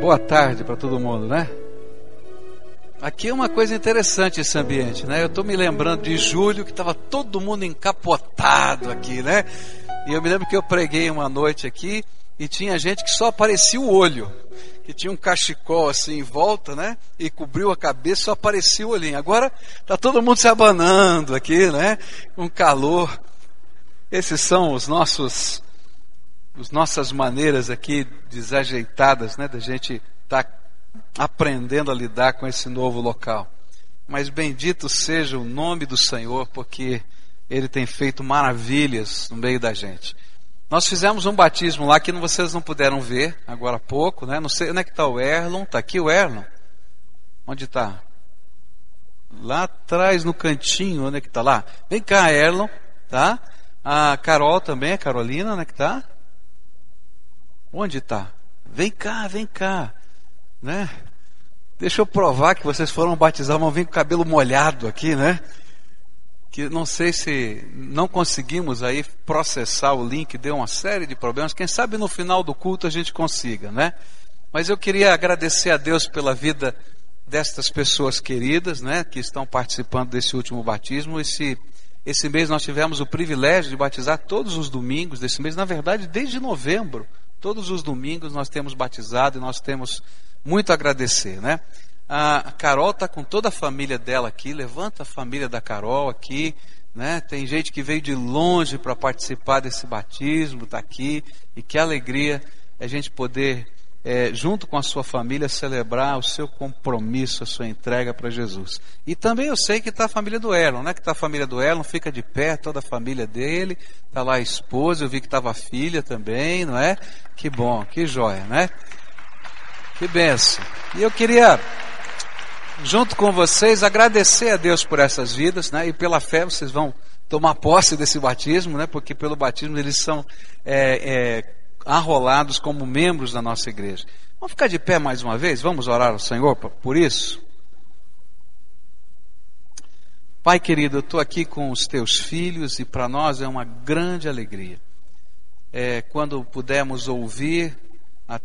Boa tarde para todo mundo, né? Aqui é uma coisa interessante esse ambiente, né? Eu estou me lembrando de julho que estava todo mundo encapotado aqui, né? E eu me lembro que eu preguei uma noite aqui e tinha gente que só aparecia o olho, que tinha um cachecol assim em volta, né? E cobriu a cabeça, só aparecia o olhinho. Agora tá todo mundo se abanando aqui, né? Um calor. Esses são os nossos as nossas maneiras aqui desajeitadas, né, da gente estar tá aprendendo a lidar com esse novo local. Mas bendito seja o nome do Senhor, porque Ele tem feito maravilhas no meio da gente. Nós fizemos um batismo lá que vocês não puderam ver agora há pouco, né? Não sei onde é que está o Erlon. Está aqui o Erlon? Onde está? Lá atrás no cantinho, onde é que está lá? Vem cá, Erlon, tá? A Carol também, a Carolina, onde é que está? Onde está? Vem cá, vem cá. Né? Deixa eu provar que vocês foram batizados, vão vir com o cabelo molhado aqui, né? Que não sei se não conseguimos aí processar o link, deu uma série de problemas. Quem sabe no final do culto a gente consiga, né? Mas eu queria agradecer a Deus pela vida destas pessoas queridas, né, que estão participando desse último batismo. Esse esse mês nós tivemos o privilégio de batizar todos os domingos desse mês, na verdade, desde novembro. Todos os domingos nós temos batizado e nós temos muito a agradecer, né? A Carol está com toda a família dela aqui, levanta a família da Carol aqui, né? Tem gente que veio de longe para participar desse batismo, está aqui, e que alegria a gente poder é, junto com a sua família, celebrar o seu compromisso, a sua entrega para Jesus. E também eu sei que está a família do Erlon, né? Que está a família do Erlon, fica de pé, toda a família dele, está lá a esposa, eu vi que estava a filha também, não é? Que bom, que joia, né? Que benção. E eu queria, junto com vocês, agradecer a Deus por essas vidas, né? E pela fé vocês vão tomar posse desse batismo, né? Porque pelo batismo eles são é, é, arrolados como membros da nossa igreja. Vamos ficar de pé mais uma vez? Vamos orar ao Senhor por isso? Pai querido, eu estou aqui com os teus filhos e para nós é uma grande alegria. É, quando pudermos ouvir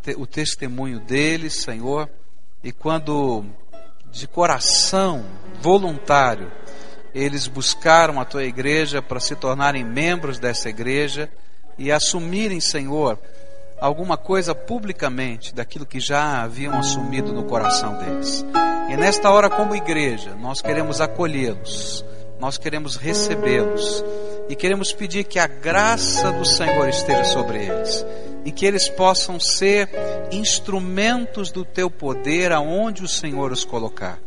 te, o testemunho deles, Senhor, e quando de coração voluntário eles buscaram a tua igreja para se tornarem membros dessa igreja e assumirem, Senhor, alguma coisa publicamente daquilo que já haviam assumido no coração deles. E nesta hora, como igreja, nós queremos acolhê-los, nós queremos recebê-los e queremos pedir que a graça do Senhor esteja sobre eles e que eles possam ser instrumentos do teu poder aonde o Senhor os colocar.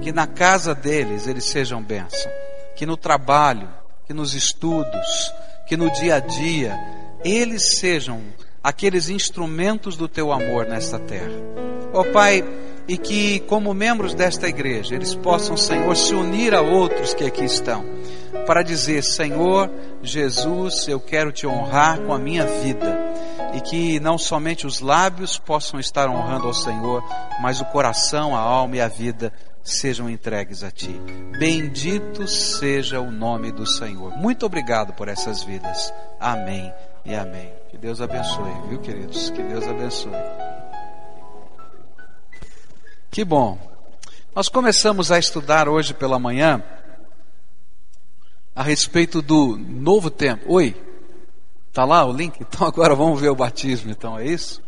Que na casa deles eles sejam bênção, que no trabalho, que nos estudos, que no dia a dia eles sejam aqueles instrumentos do teu amor nesta terra. Ó oh, Pai, e que como membros desta igreja eles possam, Senhor, se unir a outros que aqui estão, para dizer: Senhor Jesus, eu quero te honrar com a minha vida. E que não somente os lábios possam estar honrando ao Senhor, mas o coração, a alma e a vida sejam entregues a Ti. Bendito seja o nome do Senhor. Muito obrigado por essas vidas. Amém e amém. Que Deus abençoe, viu, queridos? Que Deus abençoe. Que bom. Nós começamos a estudar hoje pela manhã a respeito do novo tempo. Oi, tá lá o link? Então agora vamos ver o batismo, então é isso?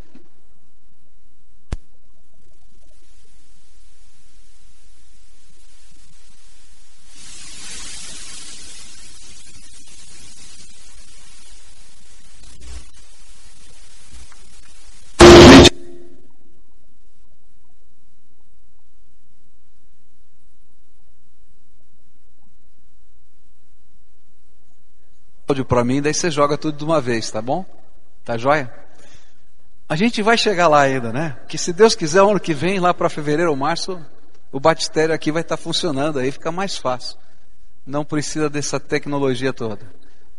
Áudio para mim, daí você joga tudo de uma vez, tá bom? Tá joia? A gente vai chegar lá ainda, né? Que se Deus quiser, ano que vem, lá para fevereiro ou março, o batistério aqui vai estar tá funcionando, aí fica mais fácil. Não precisa dessa tecnologia toda.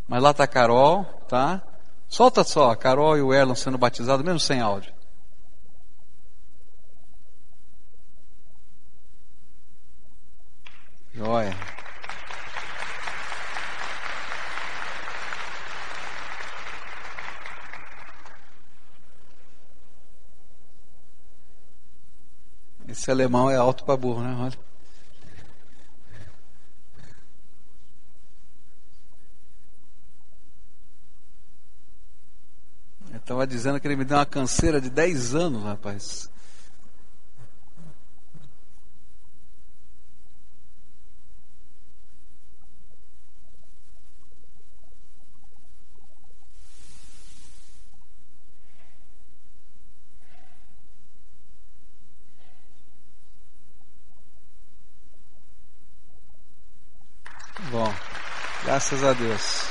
Mas lá tá a Carol, tá? Solta só, a Carol e o Erlon sendo batizados, mesmo sem áudio. Joia. Esse alemão é alto para burro, né? Olha. Estava dizendo que ele me deu uma canseira de 10 anos, rapaz. Bom, graças a Deus.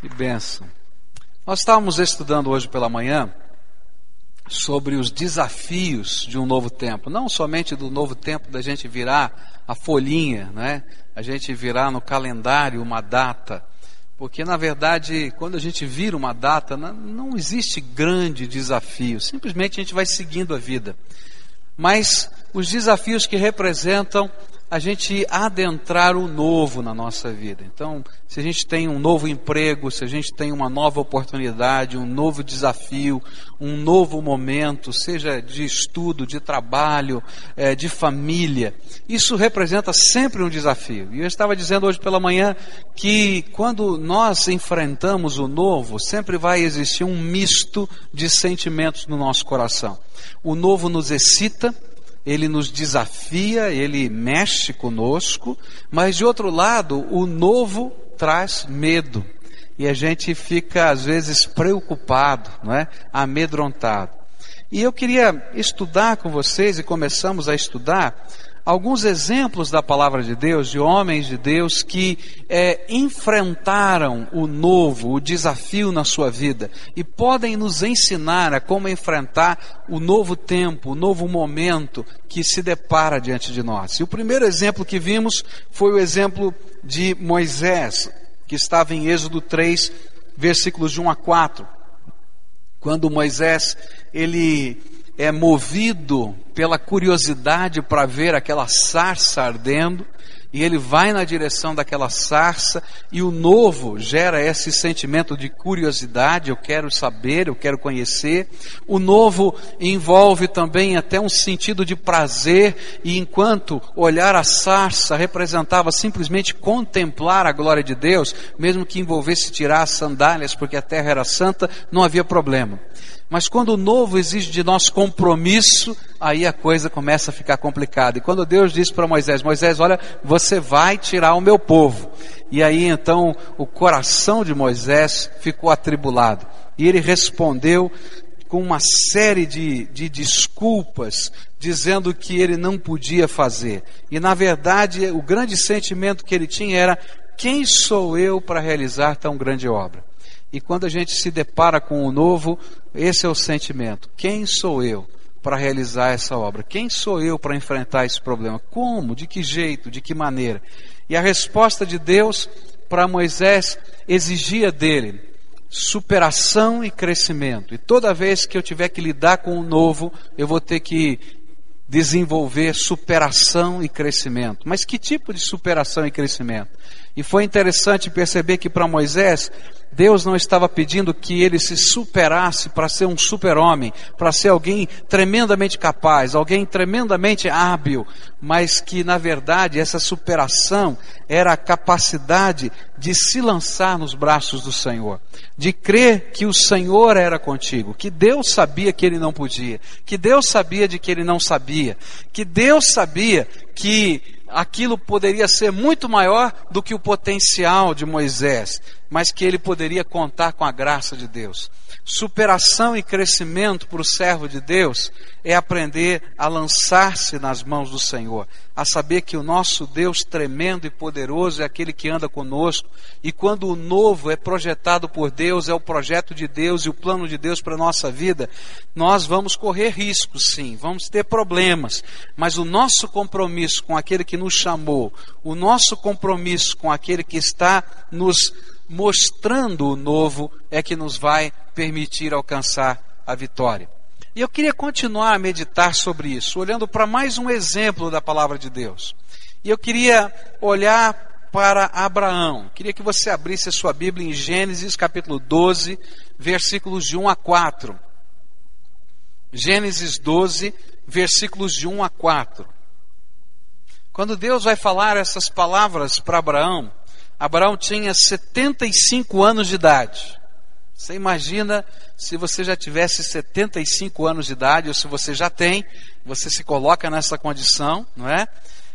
Que benção. Nós estávamos estudando hoje pela manhã sobre os desafios de um novo tempo, não somente do novo tempo da gente virar a folhinha, né? A gente virar no calendário uma data, porque na verdade, quando a gente vira uma data, não existe grande desafio, simplesmente a gente vai seguindo a vida mas os desafios que representam a gente adentrar o novo na nossa vida. Então, se a gente tem um novo emprego, se a gente tem uma nova oportunidade, um novo desafio, um novo momento, seja de estudo, de trabalho, é, de família, isso representa sempre um desafio. E eu estava dizendo hoje pela manhã que quando nós enfrentamos o novo, sempre vai existir um misto de sentimentos no nosso coração. O novo nos excita, ele nos desafia, ele mexe conosco, mas de outro lado, o novo traz medo. E a gente fica às vezes preocupado, não é? amedrontado. E eu queria estudar com vocês, e começamos a estudar, alguns exemplos da palavra de Deus, de homens de Deus que é, enfrentaram o novo, o desafio na sua vida e podem nos ensinar a como enfrentar o novo tempo, o novo momento que se depara diante de nós. E o primeiro exemplo que vimos foi o exemplo de Moisés, que estava em Êxodo 3, versículos de 1 a 4. Quando Moisés, ele é movido pela curiosidade para ver aquela sarça ardendo, e ele vai na direção daquela sarça, e o novo gera esse sentimento de curiosidade, eu quero saber, eu quero conhecer. O novo envolve também até um sentido de prazer, e enquanto olhar a sarça representava simplesmente contemplar a glória de Deus, mesmo que envolvesse tirar as sandálias, porque a terra era santa, não havia problema. Mas quando o novo exige de nós compromisso, aí a coisa começa a ficar complicada. E quando Deus disse para Moisés: Moisés, olha, você vai tirar o meu povo. E aí então o coração de Moisés ficou atribulado. E ele respondeu com uma série de, de desculpas, dizendo que ele não podia fazer. E na verdade, o grande sentimento que ele tinha era: quem sou eu para realizar tão grande obra? E quando a gente se depara com o novo, esse é o sentimento. Quem sou eu para realizar essa obra? Quem sou eu para enfrentar esse problema? Como? De que jeito? De que maneira? E a resposta de Deus para Moisés exigia dele superação e crescimento. E toda vez que eu tiver que lidar com o novo, eu vou ter que desenvolver superação e crescimento. Mas que tipo de superação e crescimento? E foi interessante perceber que para Moisés, Deus não estava pedindo que ele se superasse para ser um super-homem, para ser alguém tremendamente capaz, alguém tremendamente hábil, mas que na verdade essa superação era a capacidade de se lançar nos braços do Senhor, de crer que o Senhor era contigo, que Deus sabia que ele não podia, que Deus sabia de que ele não sabia, que Deus sabia que aquilo poderia ser muito maior do que o potencial de Moisés, mas que ele poderia contar com a graça de Deus. Superação e crescimento para o servo de Deus é aprender a lançar-se nas mãos do Senhor, a saber que o nosso Deus tremendo e poderoso é aquele que anda conosco, e quando o novo é projetado por Deus, é o projeto de Deus e o plano de Deus para a nossa vida, nós vamos correr riscos, sim, vamos ter problemas, mas o nosso compromisso com aquele que nos chamou, o nosso compromisso com aquele que está nos mostrando o novo é que nos vai permitir alcançar a vitória. E eu queria continuar a meditar sobre isso, olhando para mais um exemplo da palavra de Deus. E eu queria olhar para Abraão. Queria que você abrisse a sua Bíblia em Gênesis capítulo 12, versículos de 1 a 4. Gênesis 12, versículos de 1 a 4. Quando Deus vai falar essas palavras para Abraão, Abraão tinha 75 anos de idade. Você imagina se você já tivesse 75 anos de idade, ou se você já tem, você se coloca nessa condição, não é?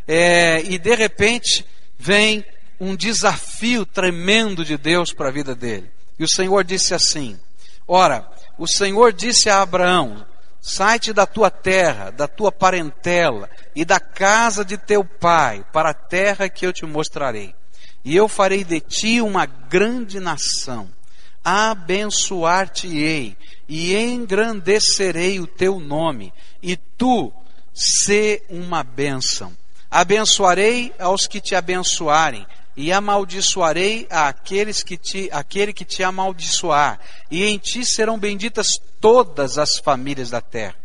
é e de repente vem um desafio tremendo de Deus para a vida dele. E o Senhor disse assim: Ora, o Senhor disse a Abraão: Sai-te da tua terra, da tua parentela e da casa de teu pai, para a terra que eu te mostrarei. E eu farei de ti uma grande nação abençoar-te-ei e engrandecerei o teu nome, e tu sê uma bênção. Abençoarei aos que te abençoarem, e amaldiçoarei aqueles que te, aquele que te amaldiçoar, e em ti serão benditas todas as famílias da terra.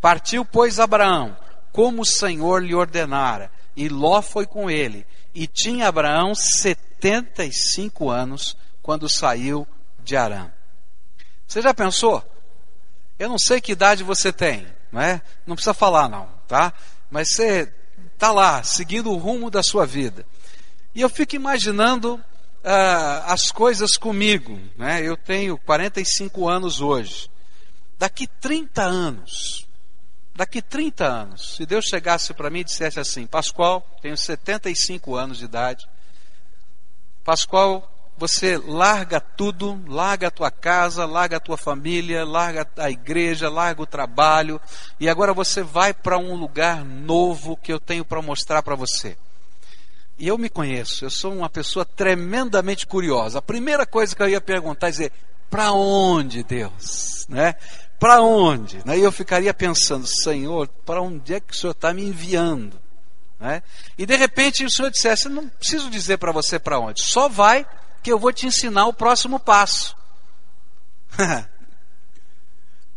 Partiu, pois, Abraão, como o Senhor lhe ordenara, e Ló foi com ele, e tinha Abraão setenta e cinco anos quando saiu de Arã. Você já pensou? Eu não sei que idade você tem, não é? Não precisa falar não, tá? Mas você está lá, seguindo o rumo da sua vida. E eu fico imaginando uh, as coisas comigo, né? Eu tenho 45 anos hoje. Daqui 30 anos, daqui 30 anos, se Deus chegasse para mim e dissesse assim, Pascoal, tenho 75 anos de idade, Pascoal, você larga tudo, larga a tua casa, larga a tua família, larga a igreja, larga o trabalho, e agora você vai para um lugar novo que eu tenho para mostrar para você. E eu me conheço, eu sou uma pessoa tremendamente curiosa. A primeira coisa que eu ia perguntar é dizer, para onde, Deus? Né? Para onde? Né? E eu ficaria pensando, Senhor, para onde é que o Senhor está me enviando? Né? E de repente o Senhor dissesse, não preciso dizer para você para onde, só vai que eu vou te ensinar o próximo passo.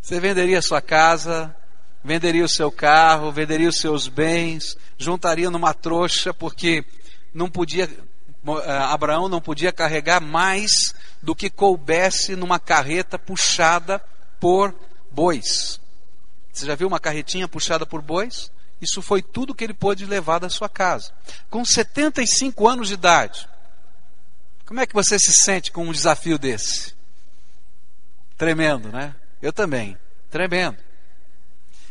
Você venderia sua casa, venderia o seu carro, venderia os seus bens, juntaria numa trouxa, porque não podia, eh, Abraão não podia carregar mais do que coubesse numa carreta puxada por bois. Você já viu uma carretinha puxada por bois? Isso foi tudo que ele pôde levar da sua casa. Com 75 anos de idade, como é que você se sente com um desafio desse? Tremendo, né? Eu também. Tremendo.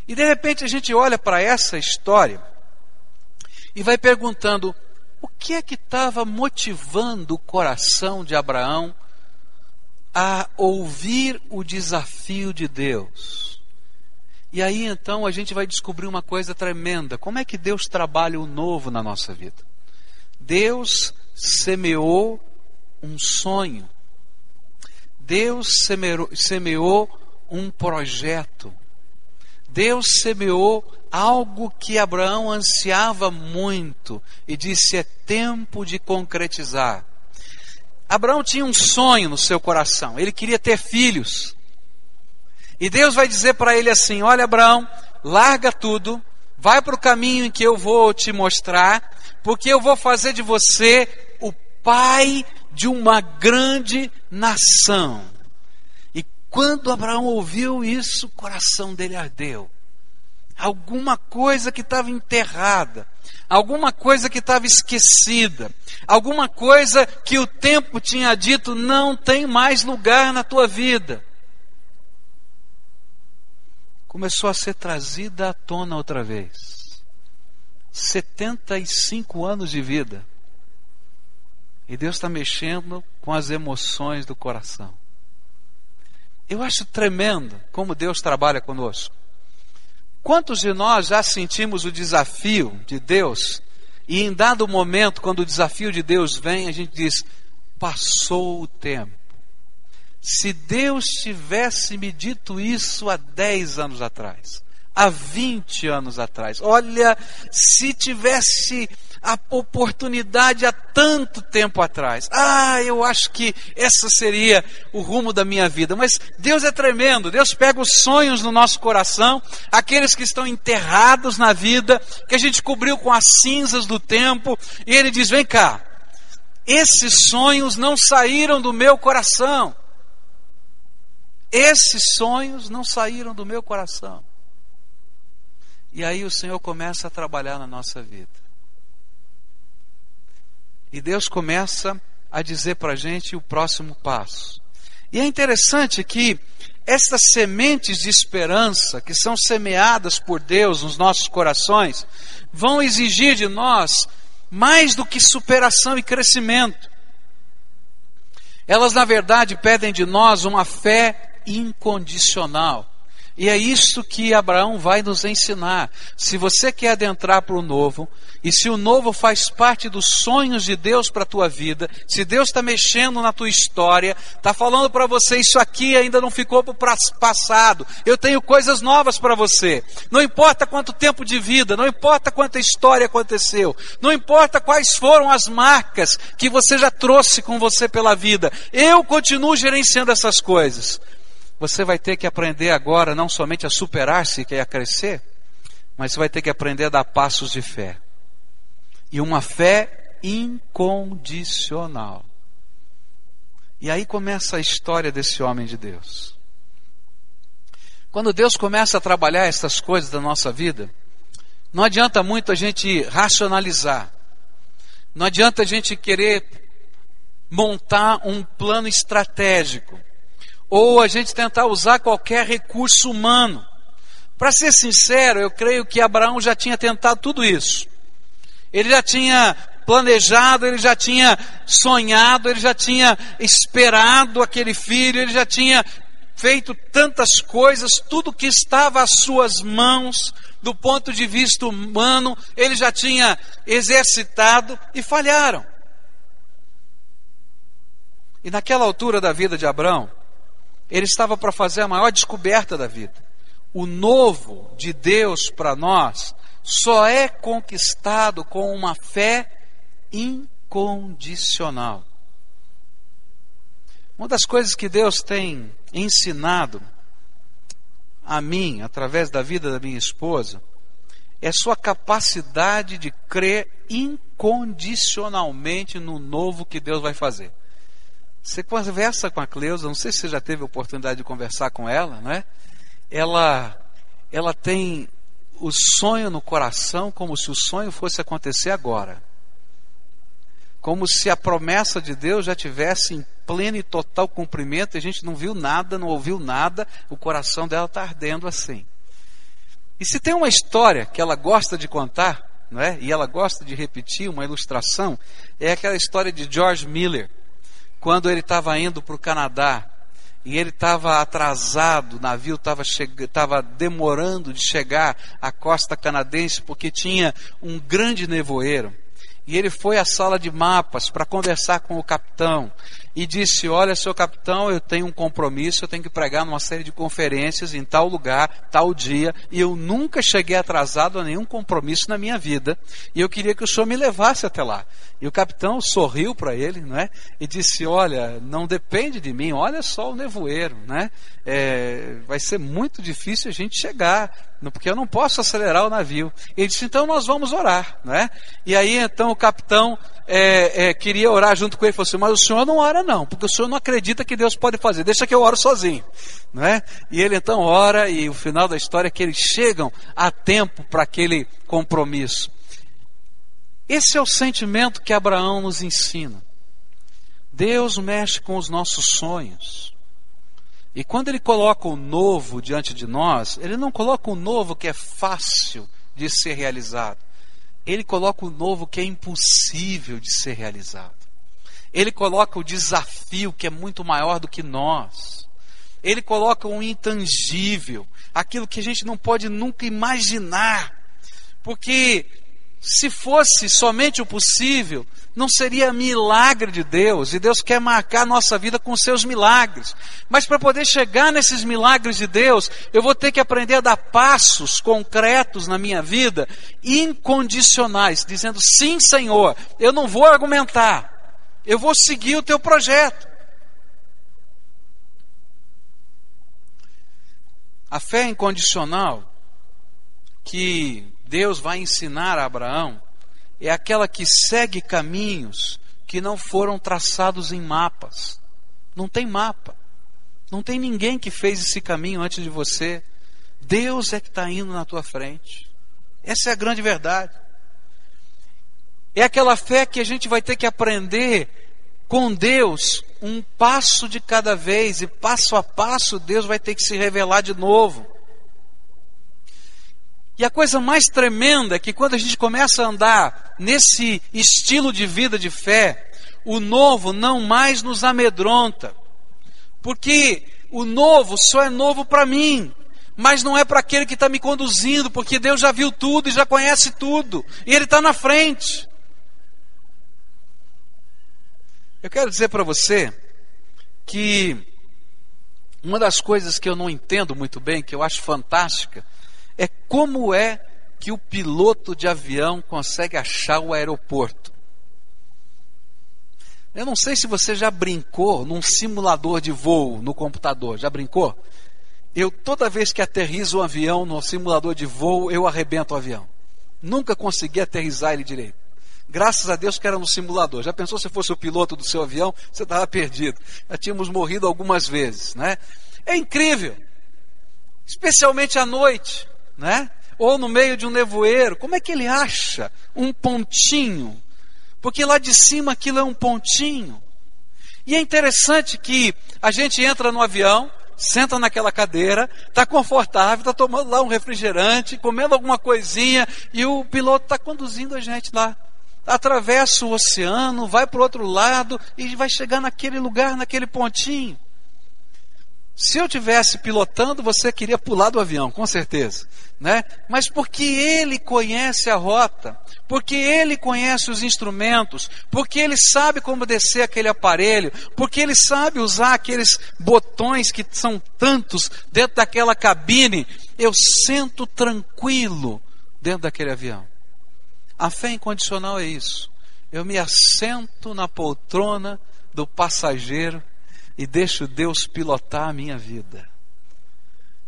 E de repente a gente olha para essa história e vai perguntando: o que é que estava motivando o coração de Abraão a ouvir o desafio de Deus? E aí então a gente vai descobrir uma coisa tremenda: como é que Deus trabalha o novo na nossa vida? Deus semeou um sonho. Deus semeou, semeou um projeto. Deus semeou algo que Abraão ansiava muito e disse: é tempo de concretizar. Abraão tinha um sonho no seu coração, ele queria ter filhos. E Deus vai dizer para ele assim: Olha, Abraão, larga tudo, vai para o caminho em que eu vou te mostrar, porque eu vou fazer de você o pai de uma grande nação. E quando Abraão ouviu isso, o coração dele ardeu. Alguma coisa que estava enterrada, alguma coisa que estava esquecida, alguma coisa que o tempo tinha dito não tem mais lugar na tua vida. Começou a ser trazida à tona outra vez. 75 anos de vida e Deus está mexendo com as emoções do coração. Eu acho tremendo como Deus trabalha conosco. Quantos de nós já sentimos o desafio de Deus e em dado momento, quando o desafio de Deus vem, a gente diz: passou o tempo. Se Deus tivesse me dito isso há 10 anos atrás, há 20 anos atrás, olha, se tivesse a oportunidade há tanto tempo atrás. Ah, eu acho que esse seria o rumo da minha vida. Mas Deus é tremendo. Deus pega os sonhos no nosso coração, aqueles que estão enterrados na vida, que a gente cobriu com as cinzas do tempo, e Ele diz: vem cá, Esses sonhos não saíram do meu coração. Esses sonhos não saíram do meu coração. E aí o Senhor começa a trabalhar na nossa vida. E Deus começa a dizer para a gente o próximo passo. E é interessante que estas sementes de esperança que são semeadas por Deus nos nossos corações vão exigir de nós mais do que superação e crescimento. Elas, na verdade, pedem de nós uma fé incondicional. E é isso que Abraão vai nos ensinar. Se você quer adentrar para o novo, e se o novo faz parte dos sonhos de Deus para a tua vida, se Deus está mexendo na tua história, está falando para você, isso aqui ainda não ficou para o passado, eu tenho coisas novas para você. Não importa quanto tempo de vida, não importa quanta história aconteceu, não importa quais foram as marcas que você já trouxe com você pela vida, eu continuo gerenciando essas coisas. Você vai ter que aprender agora não somente a superar-se e a crescer, mas você vai ter que aprender a dar passos de fé. E uma fé incondicional. E aí começa a história desse homem de Deus. Quando Deus começa a trabalhar essas coisas da nossa vida, não adianta muito a gente racionalizar. Não adianta a gente querer montar um plano estratégico ou a gente tentar usar qualquer recurso humano. Para ser sincero, eu creio que Abraão já tinha tentado tudo isso. Ele já tinha planejado, ele já tinha sonhado, ele já tinha esperado aquele filho, ele já tinha feito tantas coisas, tudo que estava às suas mãos, do ponto de vista humano, ele já tinha exercitado e falharam. E naquela altura da vida de Abraão, ele estava para fazer a maior descoberta da vida. O novo de Deus para nós só é conquistado com uma fé incondicional. Uma das coisas que Deus tem ensinado a mim, através da vida da minha esposa, é sua capacidade de crer incondicionalmente no novo que Deus vai fazer. Você conversa com a Cleusa, não sei se você já teve a oportunidade de conversar com ela, não é? Ela, ela tem o sonho no coração como se o sonho fosse acontecer agora. Como se a promessa de Deus já tivesse em pleno e total cumprimento, e a gente não viu nada, não ouviu nada, o coração dela está ardendo assim. E se tem uma história que ela gosta de contar, não é? e ela gosta de repetir, uma ilustração, é aquela história de George Miller quando ele estava indo para o Canadá e ele estava atrasado, o navio estava demorando de chegar à costa canadense porque tinha um grande nevoeiro. E ele foi à sala de mapas para conversar com o capitão e disse: Olha, seu capitão, eu tenho um compromisso, eu tenho que pregar numa série de conferências em tal lugar, tal dia, e eu nunca cheguei atrasado a nenhum compromisso na minha vida, e eu queria que o senhor me levasse até lá. E o capitão sorriu para ele, não é? E disse: Olha, não depende de mim, olha só o nevoeiro, né? É, vai ser muito difícil a gente chegar, porque eu não posso acelerar o navio. Ele disse: Então nós vamos orar, não é? E aí então o capitão é, é, queria orar junto com ele, falou assim: Mas o senhor não ora, não, porque o senhor não acredita que Deus pode fazer, deixa que eu oro sozinho, não é? E ele então ora, e o final da história é que eles chegam a tempo para aquele compromisso. Esse é o sentimento que Abraão nos ensina. Deus mexe com os nossos sonhos. E quando ele coloca o novo diante de nós, ele não coloca o novo que é fácil de ser realizado. Ele coloca o novo que é impossível de ser realizado. Ele coloca o desafio que é muito maior do que nós. Ele coloca o intangível, aquilo que a gente não pode nunca imaginar. Porque se fosse somente o possível, não seria milagre de Deus, e Deus quer marcar a nossa vida com seus milagres. Mas para poder chegar nesses milagres de Deus, eu vou ter que aprender a dar passos concretos na minha vida, incondicionais, dizendo: sim, Senhor, eu não vou argumentar, eu vou seguir o teu projeto. A fé incondicional que Deus vai ensinar a Abraão é aquela que segue caminhos que não foram traçados em mapas. Não tem mapa. Não tem ninguém que fez esse caminho antes de você. Deus é que está indo na tua frente. Essa é a grande verdade. É aquela fé que a gente vai ter que aprender com Deus, um passo de cada vez, e passo a passo Deus vai ter que se revelar de novo. E a coisa mais tremenda é que quando a gente começa a andar nesse estilo de vida de fé, o novo não mais nos amedronta. Porque o novo só é novo para mim, mas não é para aquele que está me conduzindo, porque Deus já viu tudo e já conhece tudo, e Ele está na frente. Eu quero dizer para você que uma das coisas que eu não entendo muito bem, que eu acho fantástica, é como é que o piloto de avião consegue achar o aeroporto. Eu não sei se você já brincou num simulador de voo no computador. Já brincou? Eu, toda vez que aterrizo um avião no simulador de voo, eu arrebento o avião. Nunca consegui aterrizar ele direito. Graças a Deus que era no simulador. Já pensou se fosse o piloto do seu avião, você estava perdido. Já tínhamos morrido algumas vezes, né? É incrível. Especialmente à noite né? Ou no meio de um nevoeiro, como é que ele acha um pontinho? Porque lá de cima aquilo é um pontinho. E é interessante que a gente entra no avião, senta naquela cadeira, está confortável, está tomando lá um refrigerante, comendo alguma coisinha, e o piloto está conduzindo a gente lá. Atravessa o oceano, vai para o outro lado e vai chegar naquele lugar, naquele pontinho. Se eu tivesse pilotando, você queria pular do avião, com certeza, né? Mas porque ele conhece a rota, porque ele conhece os instrumentos, porque ele sabe como descer aquele aparelho, porque ele sabe usar aqueles botões que são tantos dentro daquela cabine, eu sento tranquilo dentro daquele avião. A fé incondicional é isso. Eu me assento na poltrona do passageiro e deixo Deus pilotar a minha vida.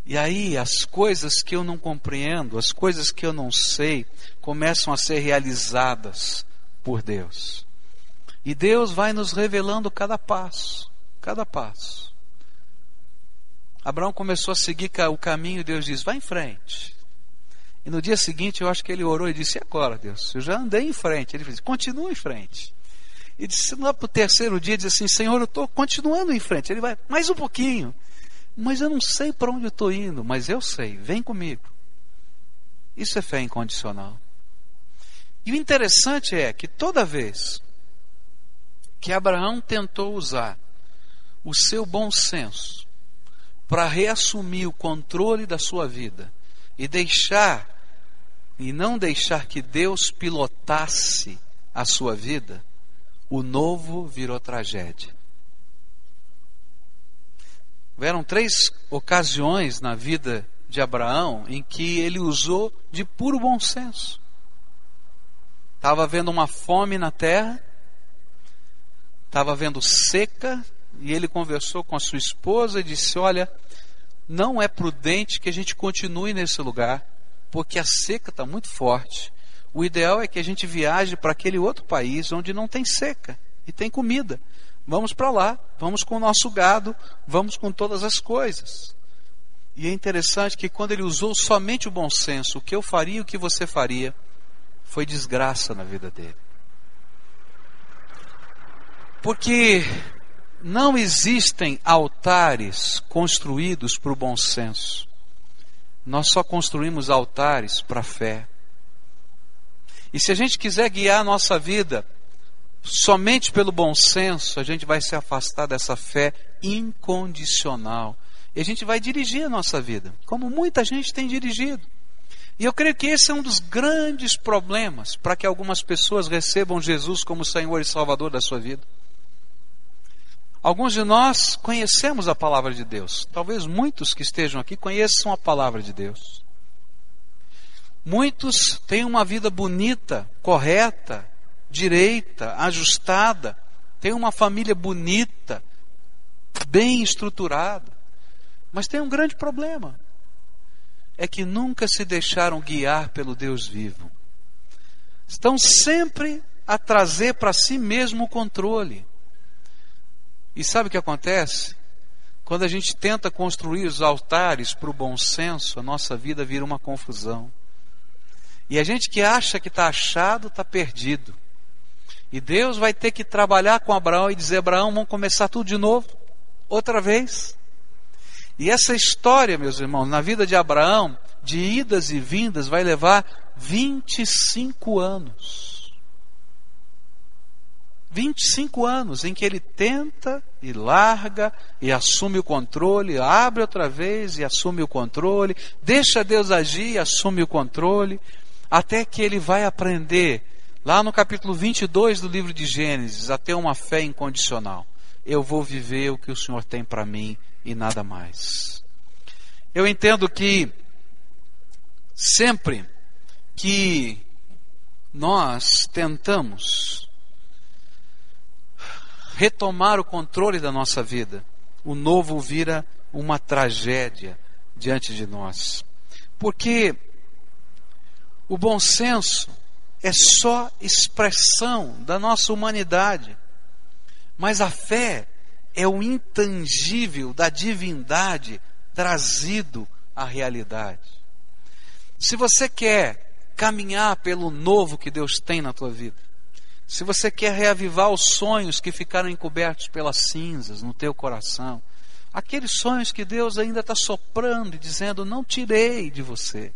E aí as coisas que eu não compreendo, as coisas que eu não sei, começam a ser realizadas por Deus. E Deus vai nos revelando cada passo, cada passo. Abraão começou a seguir o caminho Deus diz: vai em frente. E no dia seguinte eu acho que ele orou e disse: e agora, Deus? Eu já andei em frente. Ele disse: continua em frente. E disse, lá para o terceiro dia, diz assim: Senhor, eu estou continuando em frente. Ele vai, mais um pouquinho. Mas eu não sei para onde eu estou indo, mas eu sei, vem comigo. Isso é fé incondicional. E o interessante é que toda vez que Abraão tentou usar o seu bom senso para reassumir o controle da sua vida e deixar e não deixar que Deus pilotasse a sua vida, o novo virou tragédia. Houveram três ocasiões na vida de Abraão em que ele usou de puro bom senso. Estava havendo uma fome na terra, estava havendo seca, e ele conversou com a sua esposa e disse: Olha, não é prudente que a gente continue nesse lugar, porque a seca está muito forte o ideal é que a gente viaje para aquele outro país onde não tem seca e tem comida. Vamos para lá, vamos com o nosso gado, vamos com todas as coisas. E é interessante que quando ele usou somente o bom senso, o que eu faria e o que você faria, foi desgraça na vida dele. Porque não existem altares construídos para o bom senso. Nós só construímos altares para a fé. E se a gente quiser guiar a nossa vida somente pelo bom senso, a gente vai se afastar dessa fé incondicional. E a gente vai dirigir a nossa vida, como muita gente tem dirigido. E eu creio que esse é um dos grandes problemas para que algumas pessoas recebam Jesus como Senhor e Salvador da sua vida. Alguns de nós conhecemos a palavra de Deus. Talvez muitos que estejam aqui conheçam a palavra de Deus. Muitos têm uma vida bonita, correta, direita, ajustada, têm uma família bonita, bem estruturada. Mas tem um grande problema. É que nunca se deixaram guiar pelo Deus vivo. Estão sempre a trazer para si mesmo o controle. E sabe o que acontece? Quando a gente tenta construir os altares para o bom senso, a nossa vida vira uma confusão. E a gente que acha que está achado, está perdido. E Deus vai ter que trabalhar com Abraão e dizer: Abraão, vamos começar tudo de novo, outra vez. E essa história, meus irmãos, na vida de Abraão, de idas e vindas, vai levar 25 anos. 25 anos em que ele tenta e larga e assume o controle, abre outra vez e assume o controle, deixa Deus agir e assume o controle, até que ele vai aprender, lá no capítulo 22 do livro de Gênesis, a ter uma fé incondicional. Eu vou viver o que o Senhor tem para mim e nada mais. Eu entendo que sempre que nós tentamos retomar o controle da nossa vida, o novo vira uma tragédia diante de nós. Porque o bom senso é só expressão da nossa humanidade. Mas a fé é o intangível da divindade trazido à realidade. Se você quer caminhar pelo novo que Deus tem na tua vida, se você quer reavivar os sonhos que ficaram encobertos pelas cinzas no teu coração, aqueles sonhos que Deus ainda está soprando e dizendo: Não tirei de você,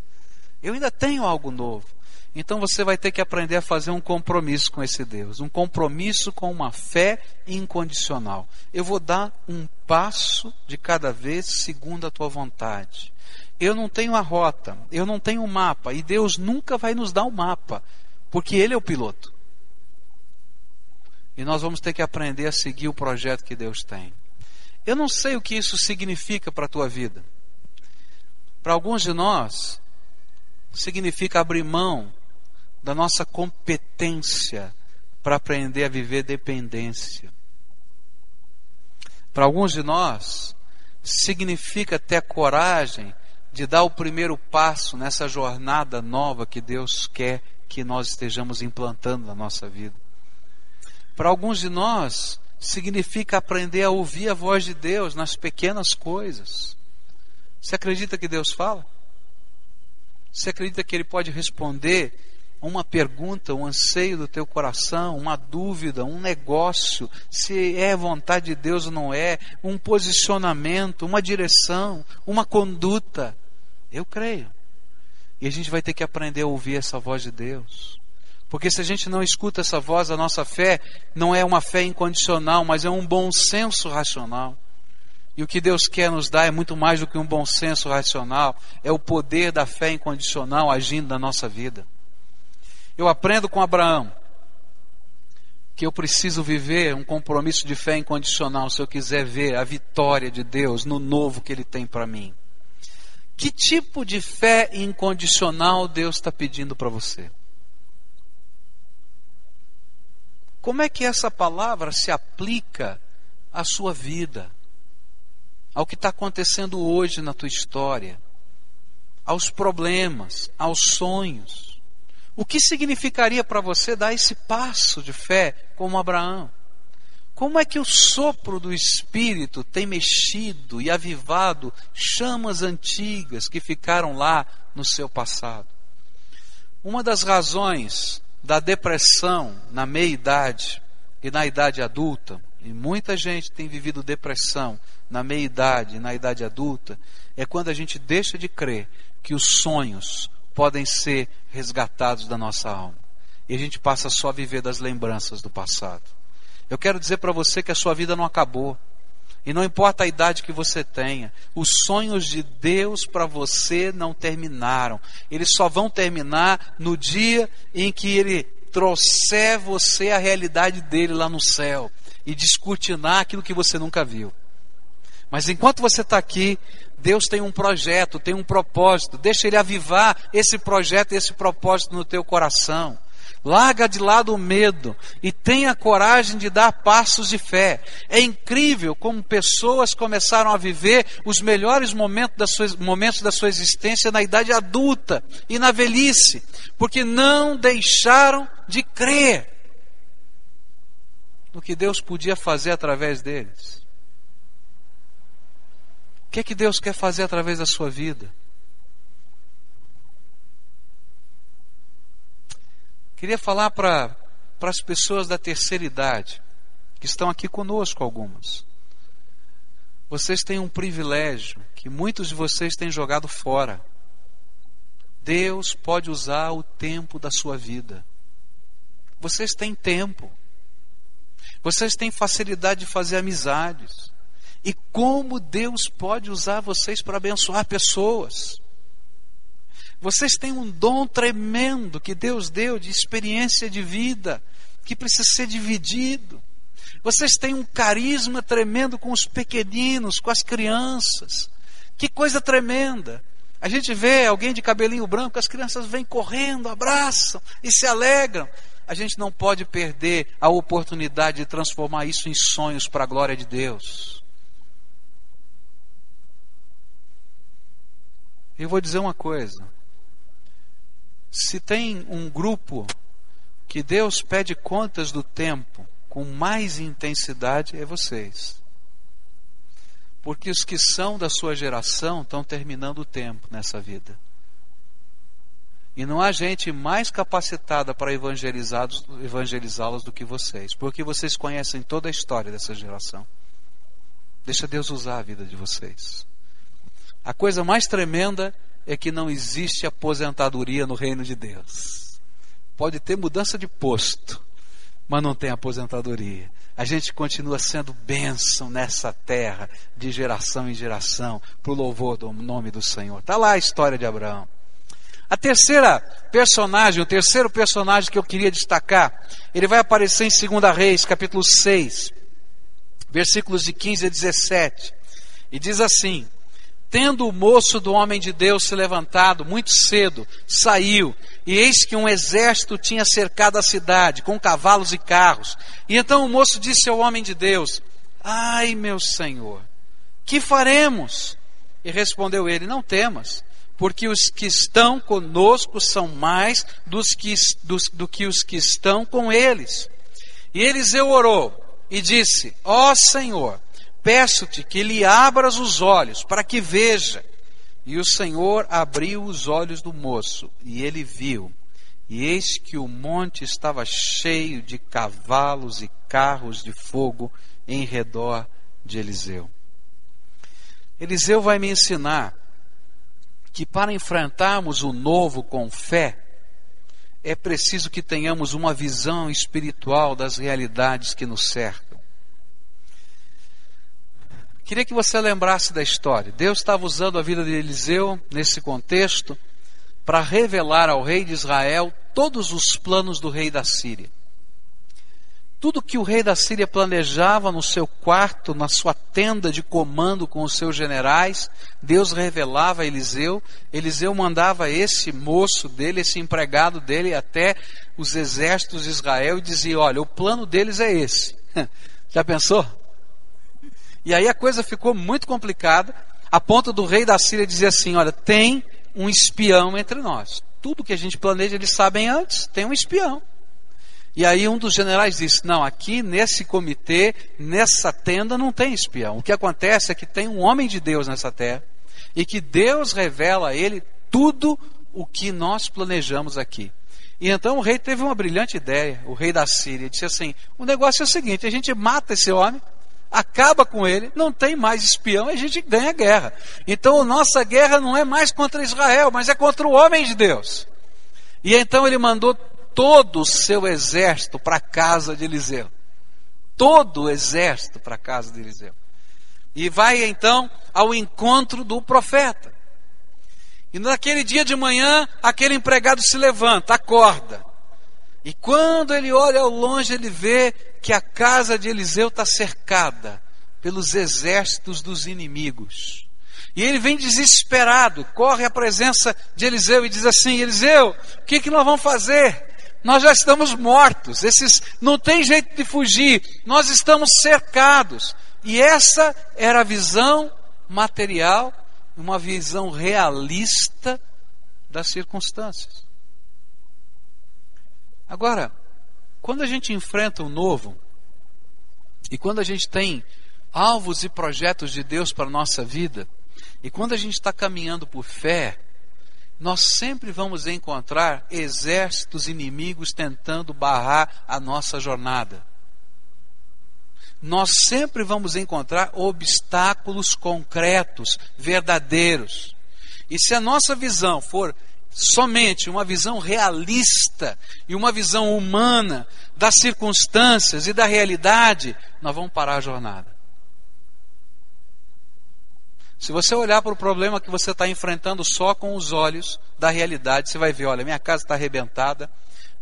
eu ainda tenho algo novo. Então você vai ter que aprender a fazer um compromisso com esse Deus, um compromisso com uma fé incondicional. Eu vou dar um passo de cada vez segundo a tua vontade. Eu não tenho a rota, eu não tenho o um mapa, e Deus nunca vai nos dar o um mapa, porque Ele é o piloto. E nós vamos ter que aprender a seguir o projeto que Deus tem. Eu não sei o que isso significa para a tua vida. Para alguns de nós, significa abrir mão da nossa competência para aprender a viver dependência. Para alguns de nós, significa ter coragem de dar o primeiro passo nessa jornada nova que Deus quer que nós estejamos implantando na nossa vida. Para alguns de nós, significa aprender a ouvir a voz de Deus nas pequenas coisas. Você acredita que Deus fala? Você acredita que Ele pode responder uma pergunta, um anseio do teu coração, uma dúvida, um negócio, se é vontade de Deus ou não é, um posicionamento, uma direção, uma conduta? Eu creio. E a gente vai ter que aprender a ouvir essa voz de Deus. Porque se a gente não escuta essa voz, a nossa fé não é uma fé incondicional, mas é um bom senso racional. E o que Deus quer nos dar é muito mais do que um bom senso racional, é o poder da fé incondicional agindo na nossa vida. Eu aprendo com Abraão que eu preciso viver um compromisso de fé incondicional se eu quiser ver a vitória de Deus no novo que Ele tem para mim. Que tipo de fé incondicional Deus está pedindo para você? Como é que essa palavra se aplica à sua vida? ao que está acontecendo hoje na tua história, aos problemas, aos sonhos. O que significaria para você dar esse passo de fé como Abraão? Como é que o sopro do Espírito tem mexido e avivado chamas antigas que ficaram lá no seu passado? Uma das razões da depressão na meia-idade e na idade adulta, e muita gente tem vivido depressão na meia-idade, na idade adulta, é quando a gente deixa de crer que os sonhos podem ser resgatados da nossa alma. E a gente passa só a viver das lembranças do passado. Eu quero dizer para você que a sua vida não acabou. E não importa a idade que você tenha, os sonhos de Deus para você não terminaram. Eles só vão terminar no dia em que Ele trouxer você à realidade dele lá no céu e descortinar aquilo que você nunca viu. Mas enquanto você está aqui, Deus tem um projeto, tem um propósito. Deixa Ele avivar esse projeto, esse propósito no teu coração. Larga de lado o medo e tenha coragem de dar passos de fé. É incrível como pessoas começaram a viver os melhores momentos da sua, momentos da sua existência na idade adulta e na velhice, porque não deixaram de crer. no que Deus podia fazer através deles. O que é que Deus quer fazer através da sua vida? Queria falar para as pessoas da terceira idade, que estão aqui conosco algumas. Vocês têm um privilégio que muitos de vocês têm jogado fora. Deus pode usar o tempo da sua vida. Vocês têm tempo. Vocês têm facilidade de fazer amizades. E como Deus pode usar vocês para abençoar pessoas. Vocês têm um dom tremendo que Deus deu de experiência de vida, que precisa ser dividido. Vocês têm um carisma tremendo com os pequeninos, com as crianças. Que coisa tremenda. A gente vê alguém de cabelinho branco, as crianças vêm correndo, abraçam e se alegram. A gente não pode perder a oportunidade de transformar isso em sonhos para a glória de Deus. Eu vou dizer uma coisa. Se tem um grupo que Deus pede contas do tempo com mais intensidade, é vocês. Porque os que são da sua geração estão terminando o tempo nessa vida. E não há gente mais capacitada para evangelizá-los do que vocês, porque vocês conhecem toda a história dessa geração. Deixa Deus usar a vida de vocês. A coisa mais tremenda é que não existe aposentadoria no reino de Deus. Pode ter mudança de posto, mas não tem aposentadoria. A gente continua sendo bênção nessa terra, de geração em geração, para o louvor do nome do Senhor. Está lá a história de Abraão. A terceira personagem, o terceiro personagem que eu queria destacar, ele vai aparecer em 2 Reis, capítulo 6, versículos de 15 a 17. E diz assim: Tendo o moço do homem de Deus se levantado muito cedo, saiu, e eis que um exército tinha cercado a cidade, com cavalos e carros. E então o moço disse ao homem de Deus: Ai, meu senhor, que faremos? E respondeu ele: Não temas, porque os que estão conosco são mais dos que, dos, do que os que estão com eles. E Eliseu orou e disse: Ó Senhor, Peço-te que lhe abras os olhos para que veja. E o Senhor abriu os olhos do moço, e ele viu. E eis que o monte estava cheio de cavalos e carros de fogo em redor de Eliseu. Eliseu vai me ensinar que para enfrentarmos o novo com fé, é preciso que tenhamos uma visão espiritual das realidades que nos cercam. Queria que você lembrasse da história. Deus estava usando a vida de Eliseu nesse contexto para revelar ao rei de Israel todos os planos do rei da Síria. Tudo que o rei da Síria planejava no seu quarto, na sua tenda de comando com os seus generais, Deus revelava a Eliseu. Eliseu mandava esse moço dele, esse empregado dele, até os exércitos de Israel e dizia: Olha, o plano deles é esse. Já pensou? E aí a coisa ficou muito complicada, a ponto do rei da Síria dizer assim: olha, tem um espião entre nós. Tudo que a gente planeja, eles sabem antes, tem um espião. E aí um dos generais disse: Não, aqui nesse comitê, nessa tenda, não tem espião. O que acontece é que tem um homem de Deus nessa terra e que Deus revela a ele tudo o que nós planejamos aqui. E então o rei teve uma brilhante ideia, o rei da Síria, disse assim: O negócio é o seguinte: a gente mata esse homem acaba com ele, não tem mais espião e a gente ganha a guerra. Então a nossa guerra não é mais contra Israel, mas é contra o homem de Deus. E então ele mandou todo o seu exército para a casa de Eliseu. Todo o exército para a casa de Eliseu. E vai então ao encontro do profeta. E naquele dia de manhã, aquele empregado se levanta, acorda. E quando ele olha ao longe, ele vê que a casa de Eliseu está cercada pelos exércitos dos inimigos. E ele vem desesperado, corre à presença de Eliseu e diz assim: Eliseu, o que, que nós vamos fazer? Nós já estamos mortos, esses não tem jeito de fugir, nós estamos cercados. E essa era a visão material, uma visão realista das circunstâncias. Agora, quando a gente enfrenta o novo, E quando a gente tem alvos e projetos de Deus para a nossa vida, e quando a gente está caminhando por fé, nós sempre vamos encontrar exércitos inimigos tentando barrar a nossa jornada. Nós sempre vamos encontrar obstáculos concretos, verdadeiros. E se a nossa visão for somente uma visão realista e uma visão humana das circunstâncias e da realidade, nós vamos parar a jornada. Se você olhar para o problema que você está enfrentando só com os olhos da realidade, você vai ver: olha, minha casa está arrebentada,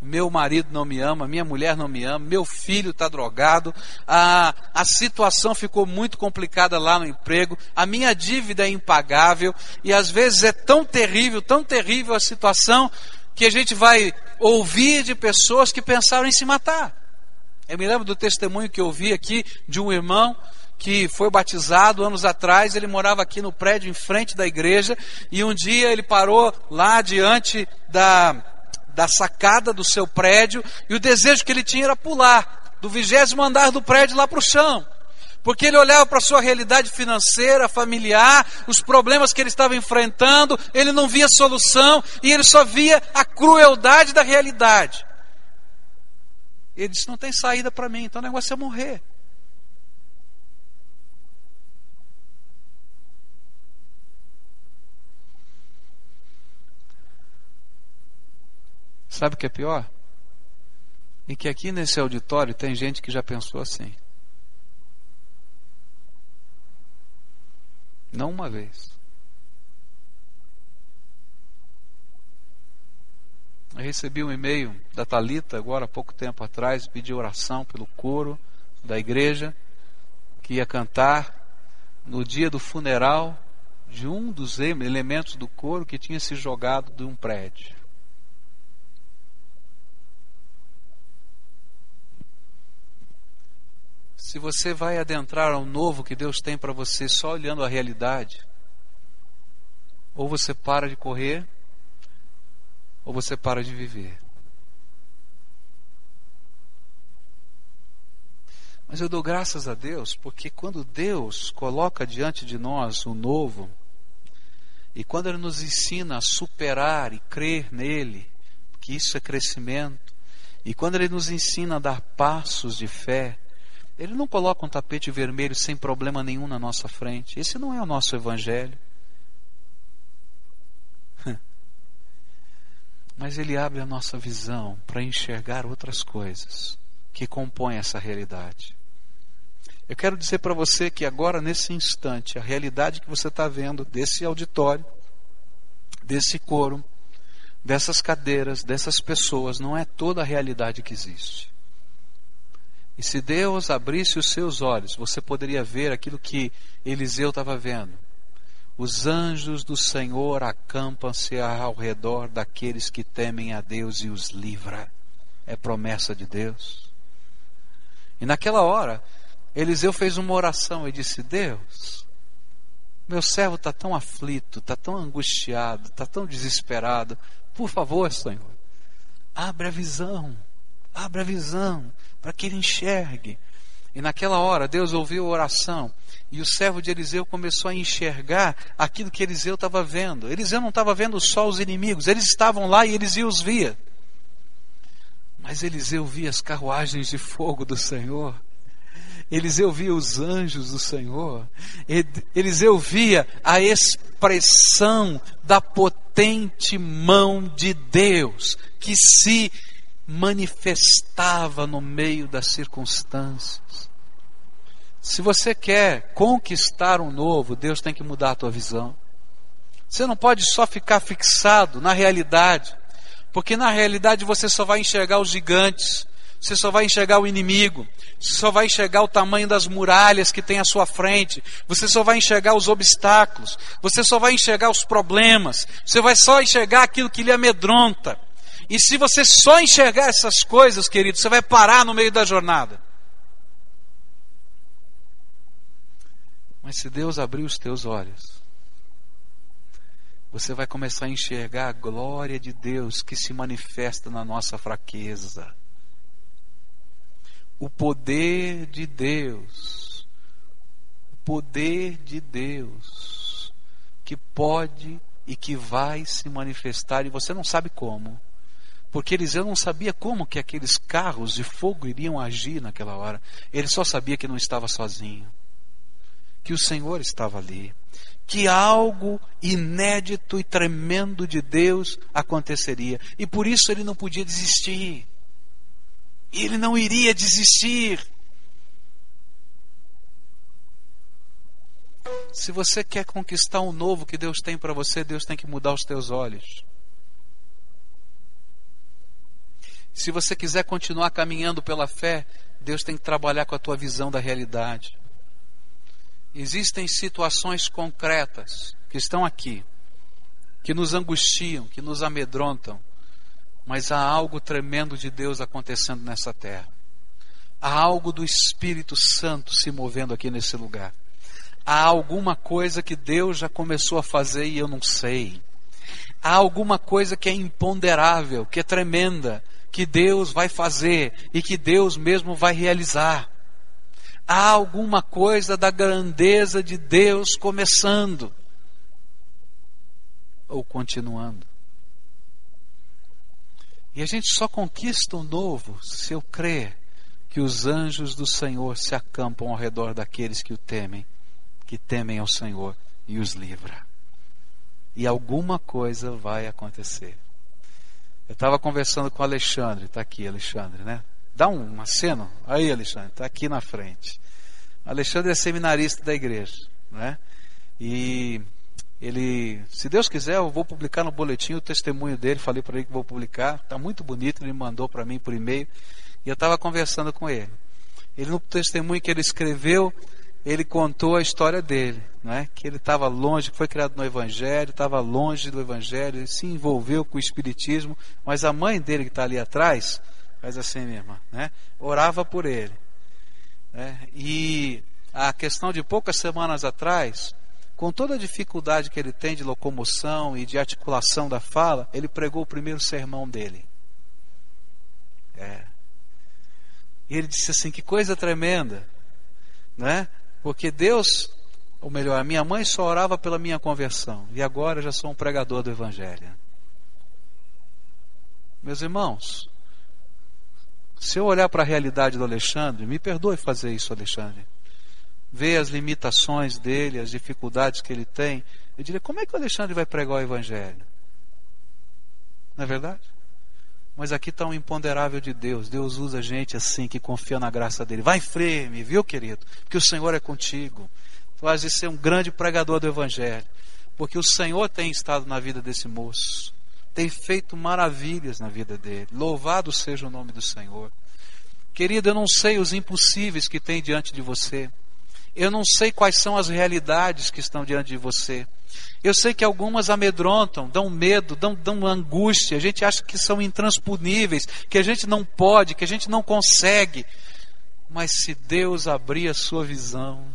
meu marido não me ama, minha mulher não me ama, meu filho está drogado, a, a situação ficou muito complicada lá no emprego, a minha dívida é impagável, e às vezes é tão terrível, tão terrível a situação, que a gente vai ouvir de pessoas que pensaram em se matar. Eu me lembro do testemunho que eu ouvi aqui de um irmão que foi batizado anos atrás, ele morava aqui no prédio em frente da igreja, e um dia ele parou lá diante da, da sacada do seu prédio, e o desejo que ele tinha era pular do vigésimo andar do prédio lá para o chão. Porque ele olhava para a sua realidade financeira, familiar, os problemas que ele estava enfrentando, ele não via solução e ele só via a crueldade da realidade. Ele disse: Não tem saída para mim, então o negócio é morrer. Sabe o que é pior? E que aqui nesse auditório tem gente que já pensou assim. Não uma vez. Eu recebi um e-mail da Talita agora há pouco tempo atrás, pedi oração pelo coro da igreja que ia cantar no dia do funeral de um dos elementos do coro que tinha se jogado de um prédio. Se você vai adentrar ao novo que Deus tem para você só olhando a realidade, ou você para de correr, ou você para de viver. Mas eu dou graças a Deus, porque quando Deus coloca diante de nós o novo, e quando Ele nos ensina a superar e crer nele, que isso é crescimento, e quando Ele nos ensina a dar passos de fé, ele não coloca um tapete vermelho sem problema nenhum na nossa frente. Esse não é o nosso evangelho. Mas ele abre a nossa visão para enxergar outras coisas que compõem essa realidade. Eu quero dizer para você que agora, nesse instante, a realidade que você está vendo desse auditório, desse coro, dessas cadeiras, dessas pessoas, não é toda a realidade que existe. E se Deus abrisse os seus olhos, você poderia ver aquilo que Eliseu estava vendo. Os anjos do Senhor acampam-se ao redor daqueles que temem a Deus e os livra. É promessa de Deus. E naquela hora, Eliseu fez uma oração e disse: Deus, meu servo está tão aflito, está tão angustiado, está tão desesperado. Por favor, Senhor, abre a visão, abre a visão para que ele enxergue. E naquela hora Deus ouviu a oração e o servo de Eliseu começou a enxergar aquilo que Eliseu estava vendo. Eliseu não estava vendo só os inimigos, eles estavam lá e Eliseu os via. Mas Eliseu via as carruagens de fogo do Senhor. Eliseu via os anjos do Senhor. Eliseu via a expressão da potente mão de Deus que se manifestava no meio das circunstâncias. Se você quer conquistar um novo, Deus tem que mudar a tua visão. Você não pode só ficar fixado na realidade, porque na realidade você só vai enxergar os gigantes, você só vai enxergar o inimigo, você só vai enxergar o tamanho das muralhas que tem à sua frente, você só vai enxergar os obstáculos, você só vai enxergar os problemas, você vai só enxergar aquilo que lhe amedronta. E se você só enxergar essas coisas, querido, você vai parar no meio da jornada. Mas se Deus abrir os teus olhos, você vai começar a enxergar a glória de Deus que se manifesta na nossa fraqueza. o poder de Deus, o poder de Deus, que pode e que vai se manifestar, e você não sabe como. Porque Eliseu não sabia como que aqueles carros de fogo iriam agir naquela hora. Ele só sabia que não estava sozinho. Que o Senhor estava ali. Que algo inédito e tremendo de Deus aconteceria. E por isso ele não podia desistir. Ele não iria desistir. Se você quer conquistar o um novo que Deus tem para você, Deus tem que mudar os teus olhos. Se você quiser continuar caminhando pela fé, Deus tem que trabalhar com a tua visão da realidade. Existem situações concretas que estão aqui, que nos angustiam, que nos amedrontam, mas há algo tremendo de Deus acontecendo nessa terra. Há algo do Espírito Santo se movendo aqui nesse lugar. Há alguma coisa que Deus já começou a fazer e eu não sei. Há alguma coisa que é imponderável, que é tremenda, que Deus vai fazer e que Deus mesmo vai realizar. Há alguma coisa da grandeza de Deus começando ou continuando. E a gente só conquista o novo se eu crer que os anjos do Senhor se acampam ao redor daqueles que o temem, que temem ao Senhor e os livra. E alguma coisa vai acontecer. Eu estava conversando com o Alexandre, está aqui, Alexandre, né? Dá um, um aceno. Aí, Alexandre, está aqui na frente. Alexandre é seminarista da igreja, né? E ele, se Deus quiser, eu vou publicar no boletim o testemunho dele. Falei para ele que vou publicar. Está muito bonito. Ele mandou para mim por e-mail. E eu estava conversando com ele. Ele no testemunho que ele escreveu, ele contou a história dele, né? que ele estava longe, que foi criado no Evangelho, estava longe do Evangelho, se envolveu com o Espiritismo, mas a mãe dele que está ali atrás, faz assim mesmo, né? orava por ele. Né? E a questão de poucas semanas atrás, com toda a dificuldade que ele tem de locomoção e de articulação da fala, ele pregou o primeiro sermão dele. É. E ele disse assim: que coisa tremenda, né? Porque Deus, ou melhor, a minha mãe só orava pela minha conversão, e agora eu já sou um pregador do Evangelho. Meus irmãos, se eu olhar para a realidade do Alexandre, me perdoe fazer isso, Alexandre, ver as limitações dele, as dificuldades que ele tem, eu diria: como é que o Alexandre vai pregar o Evangelho? Não é verdade? Mas aqui está um imponderável de Deus. Deus usa gente assim que confia na graça dele. Vai firme, viu, querido? Porque o Senhor é contigo. Tu has de ser um grande pregador do Evangelho. Porque o Senhor tem estado na vida desse moço. Tem feito maravilhas na vida dele. Louvado seja o nome do Senhor. Querido, eu não sei os impossíveis que tem diante de você. Eu não sei quais são as realidades que estão diante de você. Eu sei que algumas amedrontam, dão medo, dão, dão angústia, a gente acha que são intransponíveis, que a gente não pode, que a gente não consegue. Mas se Deus abrir a sua visão,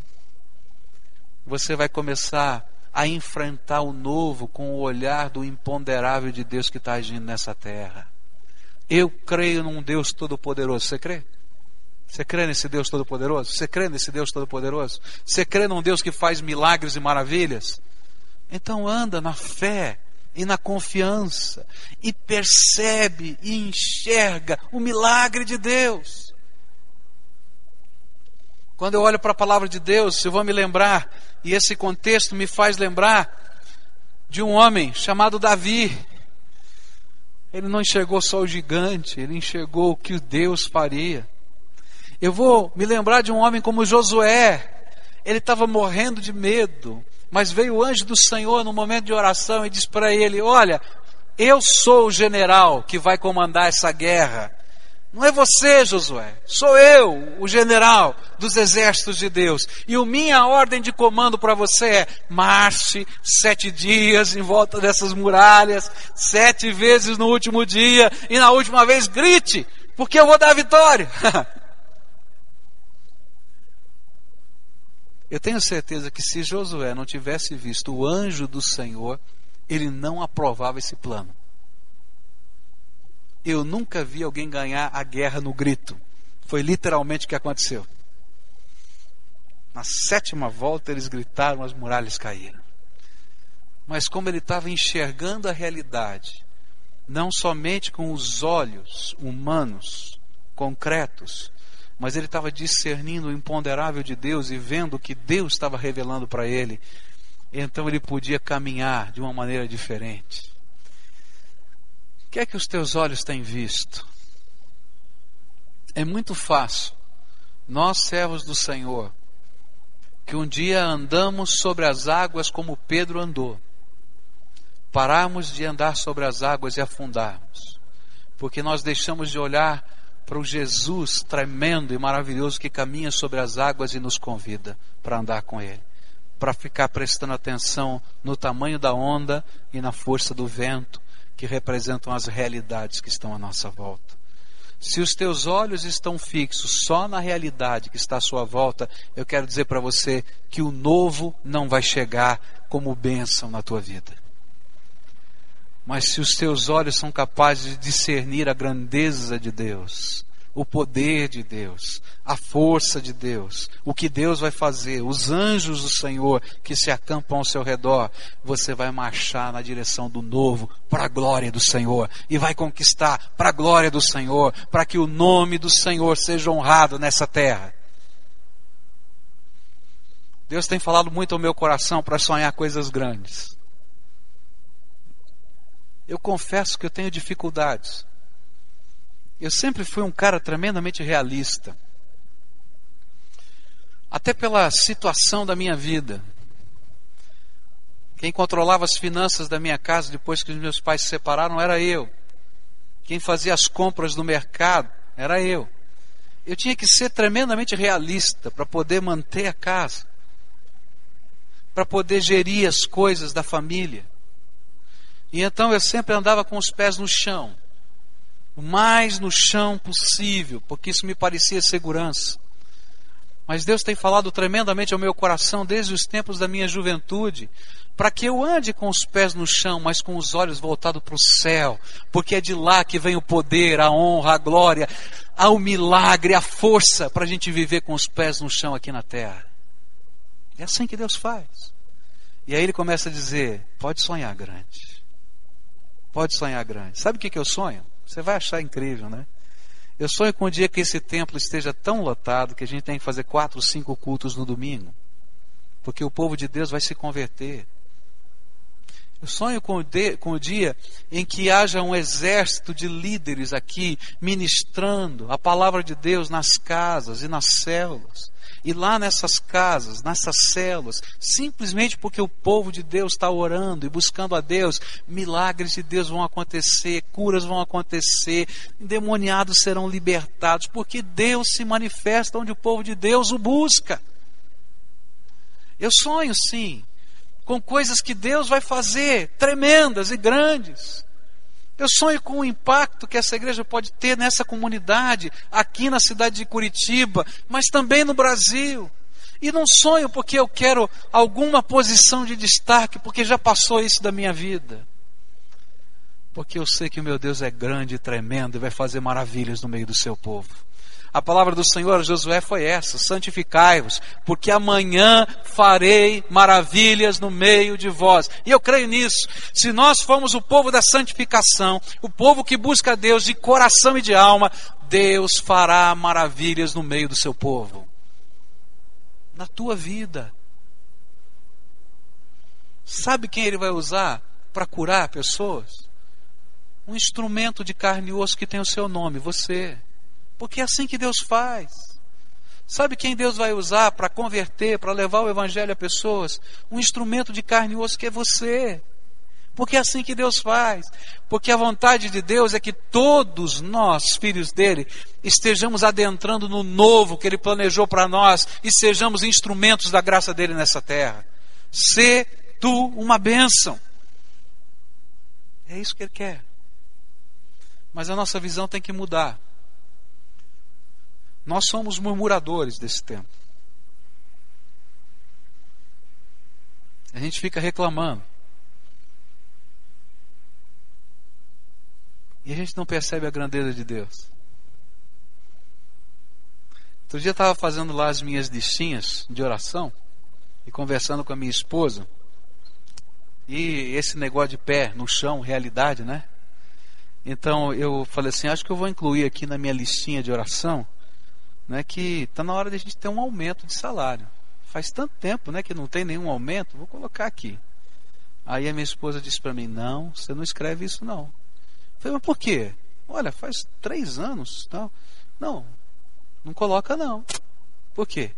você vai começar a enfrentar o novo com o olhar do imponderável de Deus que está agindo nessa terra. Eu creio num Deus todo-poderoso. Você crê? Você crê nesse Deus todo-poderoso? Você crê nesse Deus todo-poderoso? Você crê num Deus que faz milagres e maravilhas? Então anda na fé e na confiança e percebe e enxerga o milagre de Deus. Quando eu olho para a palavra de Deus, eu vou me lembrar, e esse contexto me faz lembrar de um homem chamado Davi. Ele não enxergou só o gigante, ele enxergou o que Deus faria. Eu vou me lembrar de um homem como Josué. Ele estava morrendo de medo, mas veio o anjo do Senhor no momento de oração e disse para ele: Olha, eu sou o general que vai comandar essa guerra. Não é você, Josué, sou eu, o general dos exércitos de Deus. E a minha ordem de comando para você é: marche sete dias em volta dessas muralhas, sete vezes no último dia, e na última vez grite, porque eu vou dar a vitória. Eu tenho certeza que se Josué não tivesse visto o anjo do Senhor, ele não aprovava esse plano. Eu nunca vi alguém ganhar a guerra no grito. Foi literalmente o que aconteceu. Na sétima volta eles gritaram, as muralhas caíram. Mas como ele estava enxergando a realidade, não somente com os olhos humanos, concretos, mas ele estava discernindo o imponderável de Deus e vendo o que Deus estava revelando para ele, então ele podia caminhar de uma maneira diferente. O que é que os teus olhos têm visto? É muito fácil, nós servos do Senhor, que um dia andamos sobre as águas como Pedro andou, pararmos de andar sobre as águas e afundarmos, porque nós deixamos de olhar para o Jesus tremendo e maravilhoso que caminha sobre as águas e nos convida para andar com Ele, para ficar prestando atenção no tamanho da onda e na força do vento que representam as realidades que estão à nossa volta. Se os teus olhos estão fixos só na realidade que está à sua volta, eu quero dizer para você que o novo não vai chegar como bênção na tua vida. Mas se os teus olhos são capazes de discernir a grandeza de Deus, o poder de Deus, a força de Deus, o que Deus vai fazer, os anjos do Senhor que se acampam ao seu redor, você vai marchar na direção do novo, para a glória do Senhor, e vai conquistar para a glória do Senhor, para que o nome do Senhor seja honrado nessa terra. Deus tem falado muito ao meu coração para sonhar coisas grandes. Eu confesso que eu tenho dificuldades. Eu sempre fui um cara tremendamente realista. Até pela situação da minha vida. Quem controlava as finanças da minha casa depois que os meus pais se separaram era eu. Quem fazia as compras no mercado era eu. Eu tinha que ser tremendamente realista para poder manter a casa, para poder gerir as coisas da família. E então eu sempre andava com os pés no chão, o mais no chão possível, porque isso me parecia segurança. Mas Deus tem falado tremendamente ao meu coração desde os tempos da minha juventude, para que eu ande com os pés no chão, mas com os olhos voltados para o céu, porque é de lá que vem o poder, a honra, a glória, o milagre, a força para a gente viver com os pés no chão aqui na terra. É assim que Deus faz. E aí ele começa a dizer: pode sonhar grande. Pode sonhar grande. Sabe o que, que eu sonho? Você vai achar incrível, né? Eu sonho com o dia que esse templo esteja tão lotado que a gente tem que fazer quatro, cinco cultos no domingo. Porque o povo de Deus vai se converter. Eu sonho com o, de, com o dia em que haja um exército de líderes aqui ministrando a palavra de Deus nas casas e nas células e lá nessas casas, nessas células, simplesmente porque o povo de Deus está orando e buscando a Deus, milagres de Deus vão acontecer, curas vão acontecer, endemoniados serão libertados, porque Deus se manifesta onde o povo de Deus o busca. Eu sonho sim, com coisas que Deus vai fazer, tremendas e grandes. Eu sonho com o impacto que essa igreja pode ter nessa comunidade, aqui na cidade de Curitiba, mas também no Brasil. E não sonho porque eu quero alguma posição de destaque, porque já passou isso da minha vida. Porque eu sei que o meu Deus é grande e tremendo e vai fazer maravilhas no meio do seu povo. A palavra do Senhor a Josué foi essa: santificai-vos, porque amanhã farei maravilhas no meio de vós. E eu creio nisso. Se nós formos o povo da santificação, o povo que busca Deus de coração e de alma, Deus fará maravilhas no meio do seu povo. Na tua vida. Sabe quem ele vai usar para curar pessoas? Um instrumento de carne e osso que tem o seu nome, você. Porque é assim que Deus faz. Sabe quem Deus vai usar para converter, para levar o Evangelho a pessoas? Um instrumento de carne e osso que é você. Porque é assim que Deus faz. Porque a vontade de Deus é que todos nós, filhos dele, estejamos adentrando no novo que ele planejou para nós e sejamos instrumentos da graça dele nessa terra. Sê tu uma bênção. É isso que ele quer. Mas a nossa visão tem que mudar. Nós somos murmuradores desse tempo. A gente fica reclamando. E a gente não percebe a grandeza de Deus. Outro dia eu estava fazendo lá as minhas listinhas de oração e conversando com a minha esposa. E esse negócio de pé no chão, realidade, né? Então eu falei assim, acho que eu vou incluir aqui na minha listinha de oração, né, que está na hora de a gente ter um aumento de salário. Faz tanto tempo, né, que não tem nenhum aumento, vou colocar aqui. Aí a minha esposa disse para mim, não, você não escreve isso não. Eu falei, mas por quê? Olha, faz três anos, tal. Não, não coloca não. Por quê?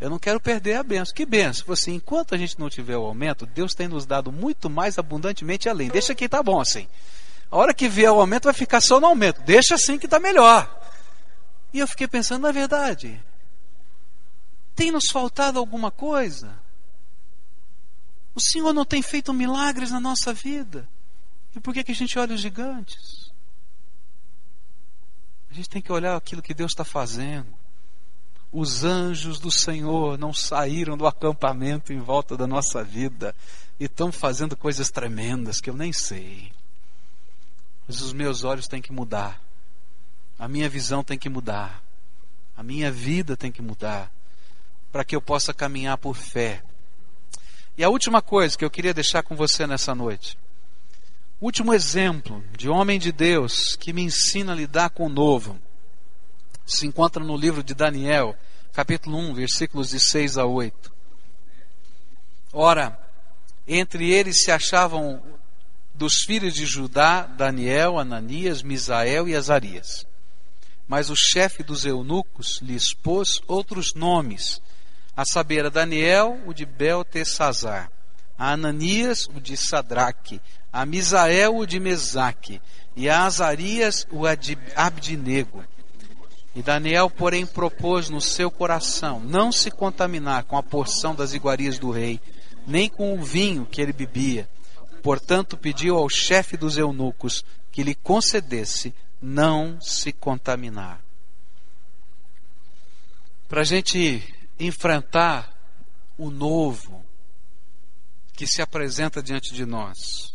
Eu não quero perder a benção. Que benção? Assim, enquanto a gente não tiver o aumento, Deus tem nos dado muito mais abundantemente além. Deixa aqui, tá bom assim. A hora que vier o aumento, vai ficar só no aumento. Deixa assim que está melhor. E eu fiquei pensando, na verdade, tem nos faltado alguma coisa? O Senhor não tem feito milagres na nossa vida. E por que, que a gente olha os gigantes? A gente tem que olhar aquilo que Deus está fazendo. Os anjos do Senhor não saíram do acampamento em volta da nossa vida e estão fazendo coisas tremendas que eu nem sei. Mas os meus olhos têm que mudar. A minha visão tem que mudar. A minha vida tem que mudar. Para que eu possa caminhar por fé. E a última coisa que eu queria deixar com você nessa noite. Último exemplo de homem de Deus que me ensina a lidar com o novo. Se encontra no livro de Daniel, capítulo 1, versículos de 6 a 8. Ora, entre eles se achavam dos filhos de Judá, Daniel, Ananias, Misael e Azarias. Mas o chefe dos eunucos lhe expôs outros nomes, a saber, a Daniel, o de Beltesazar, a Ananias, o de Sadraque, a Misael, o de Mesaque, e a Azarias, o de Abdinego. E Daniel, porém, propôs no seu coração não se contaminar com a porção das iguarias do rei, nem com o vinho que ele bebia, Portanto, pediu ao chefe dos eunucos que lhe concedesse não se contaminar. Para a gente enfrentar o novo que se apresenta diante de nós,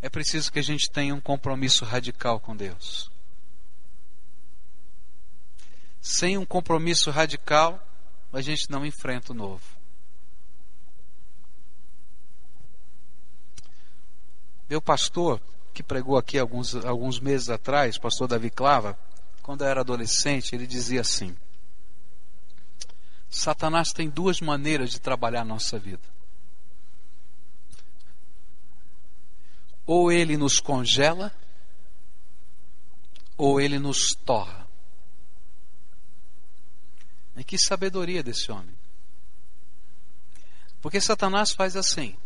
é preciso que a gente tenha um compromisso radical com Deus. Sem um compromisso radical, a gente não enfrenta o novo. Meu pastor, que pregou aqui alguns, alguns meses atrás, pastor Davi Clava, quando eu era adolescente, ele dizia assim: Satanás tem duas maneiras de trabalhar a nossa vida. Ou ele nos congela, ou ele nos torra. E que sabedoria desse homem. Porque Satanás faz assim: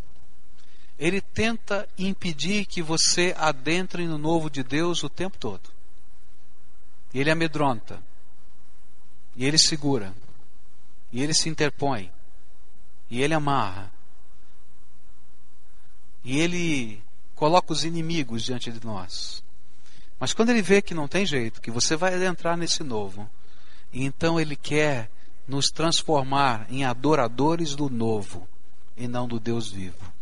ele tenta impedir que você adentre no novo de Deus o tempo todo. E ele amedronta. E ele segura. E ele se interpõe. E ele amarra. E ele coloca os inimigos diante de nós. Mas quando ele vê que não tem jeito, que você vai adentrar nesse novo, então ele quer nos transformar em adoradores do novo e não do Deus vivo.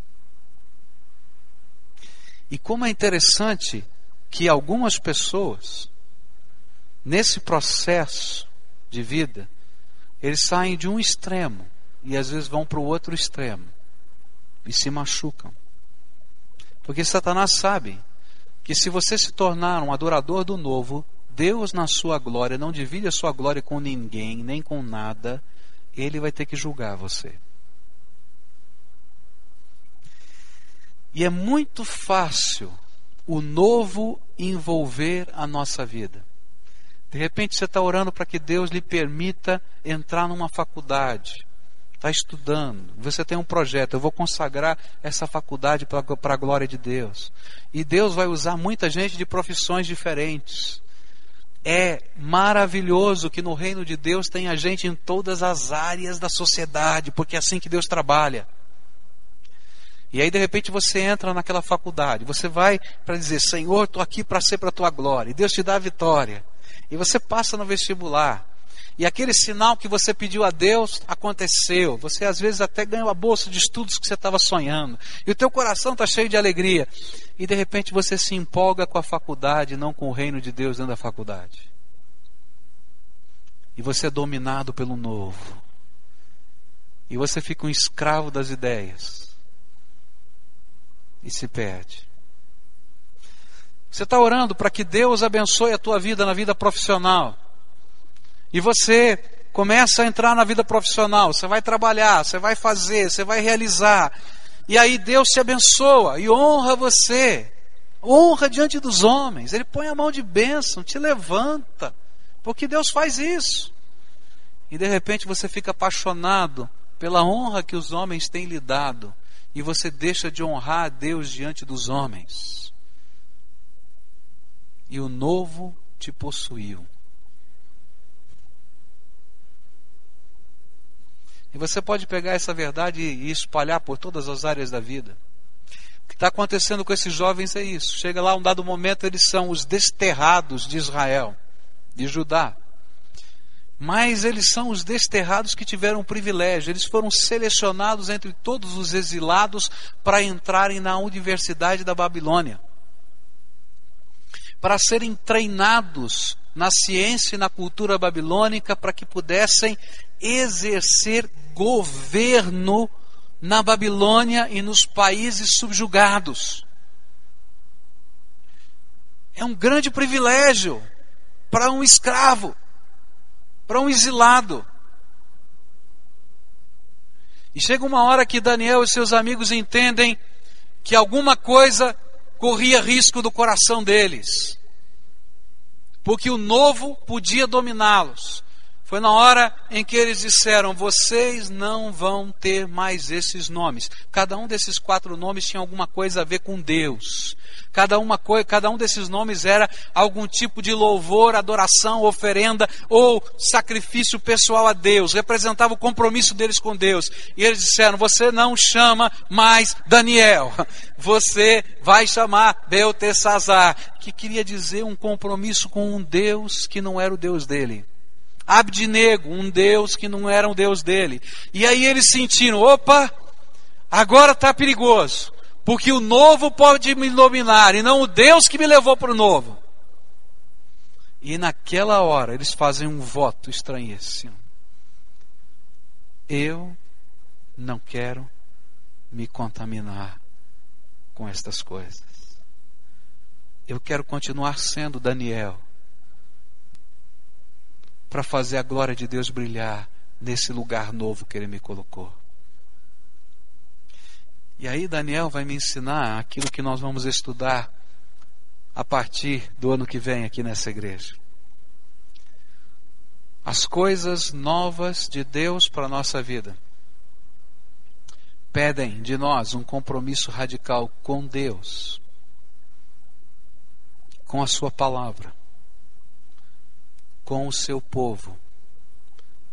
E como é interessante que algumas pessoas, nesse processo de vida, eles saem de um extremo e às vezes vão para o outro extremo e se machucam. Porque Satanás sabe que se você se tornar um adorador do novo, Deus na sua glória não divide a sua glória com ninguém, nem com nada, ele vai ter que julgar você. E é muito fácil o novo envolver a nossa vida. De repente você está orando para que Deus lhe permita entrar numa faculdade, está estudando, você tem um projeto, eu vou consagrar essa faculdade para a glória de Deus. E Deus vai usar muita gente de profissões diferentes. É maravilhoso que no reino de Deus tenha gente em todas as áreas da sociedade, porque é assim que Deus trabalha. E aí, de repente, você entra naquela faculdade, você vai para dizer: Senhor, estou aqui para ser para a tua glória. E Deus te dá a vitória. E você passa no vestibular. E aquele sinal que você pediu a Deus aconteceu. Você às vezes até ganhou a bolsa de estudos que você estava sonhando. E o teu coração está cheio de alegria. E de repente você se empolga com a faculdade, não com o reino de Deus dentro da faculdade. E você é dominado pelo novo. E você fica um escravo das ideias. E se perde. Você está orando para que Deus abençoe a tua vida na vida profissional. E você começa a entrar na vida profissional. Você vai trabalhar, você vai fazer, você vai realizar. E aí Deus te abençoa e honra você. Honra diante dos homens. Ele põe a mão de bênção, te levanta. Porque Deus faz isso. E de repente você fica apaixonado pela honra que os homens têm lhe dado. E você deixa de honrar a Deus diante dos homens. E o novo te possuiu. E você pode pegar essa verdade e espalhar por todas as áreas da vida. O que está acontecendo com esses jovens é isso. Chega lá, um dado momento, eles são os desterrados de Israel, de Judá. Mas eles são os desterrados que tiveram privilégio. Eles foram selecionados entre todos os exilados para entrarem na Universidade da Babilônia. Para serem treinados na ciência e na cultura babilônica para que pudessem exercer governo na Babilônia e nos países subjugados. É um grande privilégio para um escravo, para um exilado. E chega uma hora que Daniel e seus amigos entendem que alguma coisa corria risco do coração deles, porque o novo podia dominá-los. Foi na hora em que eles disseram: Vocês não vão ter mais esses nomes. Cada um desses quatro nomes tinha alguma coisa a ver com Deus. Cada, uma coisa, cada um desses nomes era algum tipo de louvor, adoração, oferenda ou sacrifício pessoal a Deus. Representava o compromisso deles com Deus. E eles disseram: Você não chama mais Daniel. Você vai chamar Beltesazar. Que queria dizer um compromisso com um Deus que não era o Deus dele. Abdinego, um Deus que não era um Deus dele. E aí eles sentiram: opa, agora está perigoso, porque o novo pode me dominar e não o Deus que me levou para o novo. E naquela hora eles fazem um voto estranhíssimo. Eu não quero me contaminar com estas coisas. Eu quero continuar sendo Daniel para fazer a glória de Deus brilhar nesse lugar novo que Ele me colocou. E aí Daniel vai me ensinar aquilo que nós vamos estudar a partir do ano que vem aqui nessa igreja. As coisas novas de Deus para a nossa vida pedem de nós um compromisso radical com Deus, com a Sua palavra com o seu povo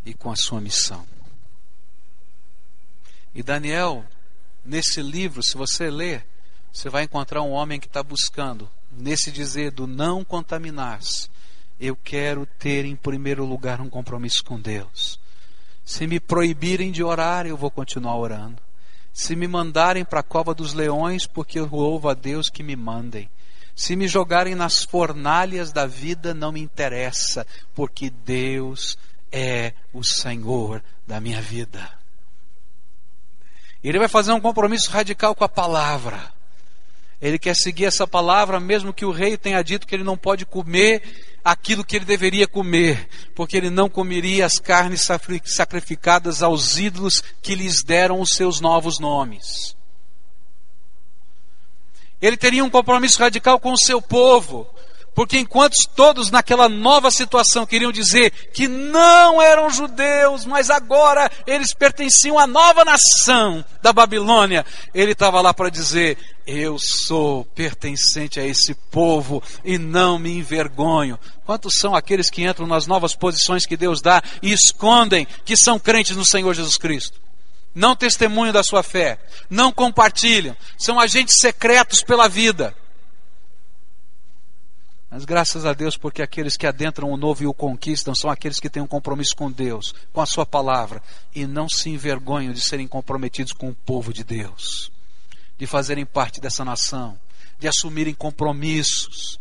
e com a sua missão. E Daniel, nesse livro, se você ler, você vai encontrar um homem que está buscando, nesse dizer do não contaminar-se, eu quero ter em primeiro lugar um compromisso com Deus. Se me proibirem de orar, eu vou continuar orando. Se me mandarem para a cova dos leões, porque eu louvo a Deus que me mandem. Se me jogarem nas fornalhas da vida, não me interessa, porque Deus é o Senhor da minha vida. Ele vai fazer um compromisso radical com a palavra. Ele quer seguir essa palavra, mesmo que o rei tenha dito que ele não pode comer aquilo que ele deveria comer, porque ele não comeria as carnes sacrificadas aos ídolos que lhes deram os seus novos nomes. Ele teria um compromisso radical com o seu povo. Porque enquanto todos naquela nova situação queriam dizer que não eram judeus, mas agora eles pertenciam à nova nação da Babilônia, ele estava lá para dizer: Eu sou pertencente a esse povo e não me envergonho. Quantos são aqueles que entram nas novas posições que Deus dá e escondem que são crentes no Senhor Jesus Cristo? não testemunham da sua fé, não compartilham, são agentes secretos pela vida. Mas graças a Deus, porque aqueles que adentram o novo e o conquistam são aqueles que têm um compromisso com Deus, com a Sua palavra, e não se envergonham de serem comprometidos com o povo de Deus, de fazerem parte dessa nação, de assumirem compromissos,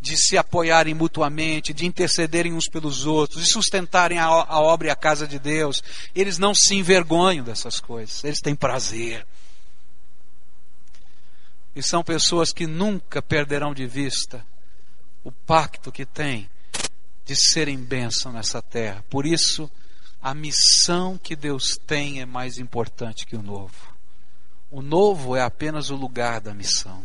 de se apoiarem mutuamente, de intercederem uns pelos outros, de sustentarem a, a obra e a casa de Deus. Eles não se envergonham dessas coisas, eles têm prazer. E são pessoas que nunca perderão de vista o pacto que têm de serem bênção nessa terra. Por isso, a missão que Deus tem é mais importante que o novo. O novo é apenas o lugar da missão.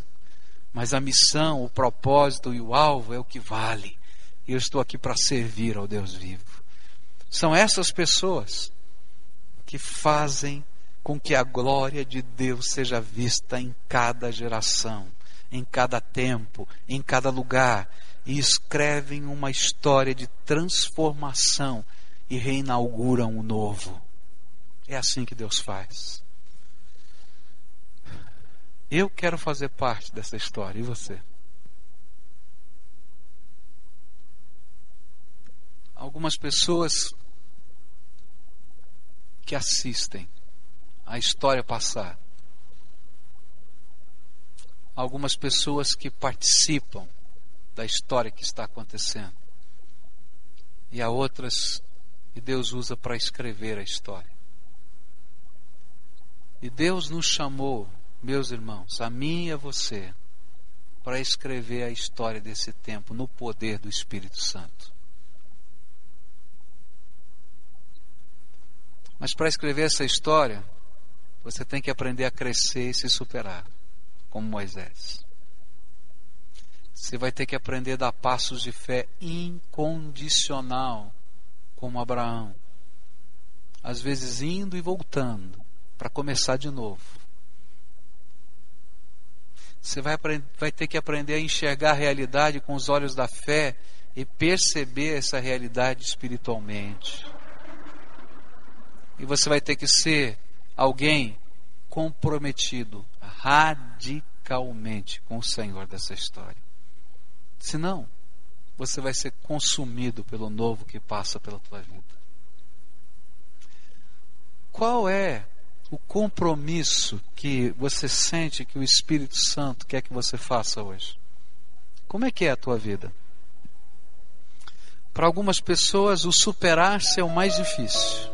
Mas a missão, o propósito e o alvo é o que vale. Eu estou aqui para servir ao Deus vivo. São essas pessoas que fazem com que a glória de Deus seja vista em cada geração, em cada tempo, em cada lugar, e escrevem uma história de transformação e reinauguram o novo. É assim que Deus faz. Eu quero fazer parte dessa história, e você? Algumas pessoas que assistem a história passar. Algumas pessoas que participam da história que está acontecendo. E há outras que Deus usa para escrever a história. E Deus nos chamou meus irmãos, a mim e a você, para escrever a história desse tempo no poder do Espírito Santo. Mas para escrever essa história, você tem que aprender a crescer e se superar, como Moisés. Você vai ter que aprender a dar passos de fé incondicional, como Abraão. Às vezes indo e voltando, para começar de novo. Você vai, vai ter que aprender a enxergar a realidade com os olhos da fé e perceber essa realidade espiritualmente. E você vai ter que ser alguém comprometido radicalmente com o Senhor dessa história. Senão, você vai ser consumido pelo novo que passa pela tua vida. Qual é o compromisso que você sente que o Espírito Santo quer que você faça hoje? Como é que é a tua vida? Para algumas pessoas, o superar-se é o mais difícil.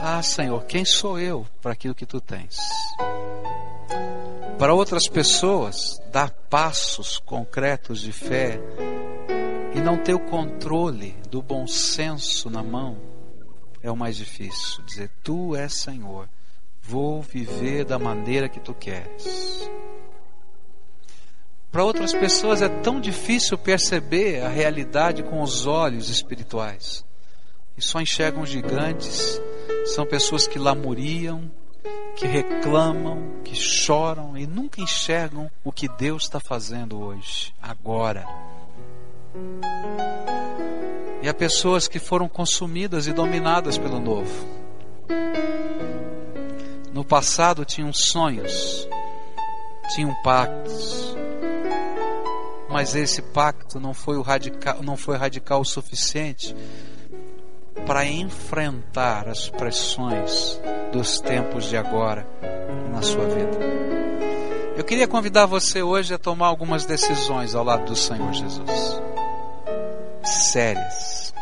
Ah, Senhor, quem sou eu para aquilo que tu tens? Para outras pessoas, dar passos concretos de fé e não ter o controle do bom senso na mão é o mais difícil. Dizer, Tu és Senhor Vou viver da maneira que tu queres. Para outras pessoas é tão difícil perceber a realidade com os olhos espirituais. E só enxergam gigantes, são pessoas que lamuriam, que reclamam, que choram e nunca enxergam o que Deus está fazendo hoje, agora. E há pessoas que foram consumidas e dominadas pelo novo no passado tinham sonhos, tinham pactos, mas esse pacto não foi, o radical, não foi radical o suficiente para enfrentar as pressões dos tempos de agora na sua vida. Eu queria convidar você hoje a tomar algumas decisões ao lado do Senhor Jesus. Sérias.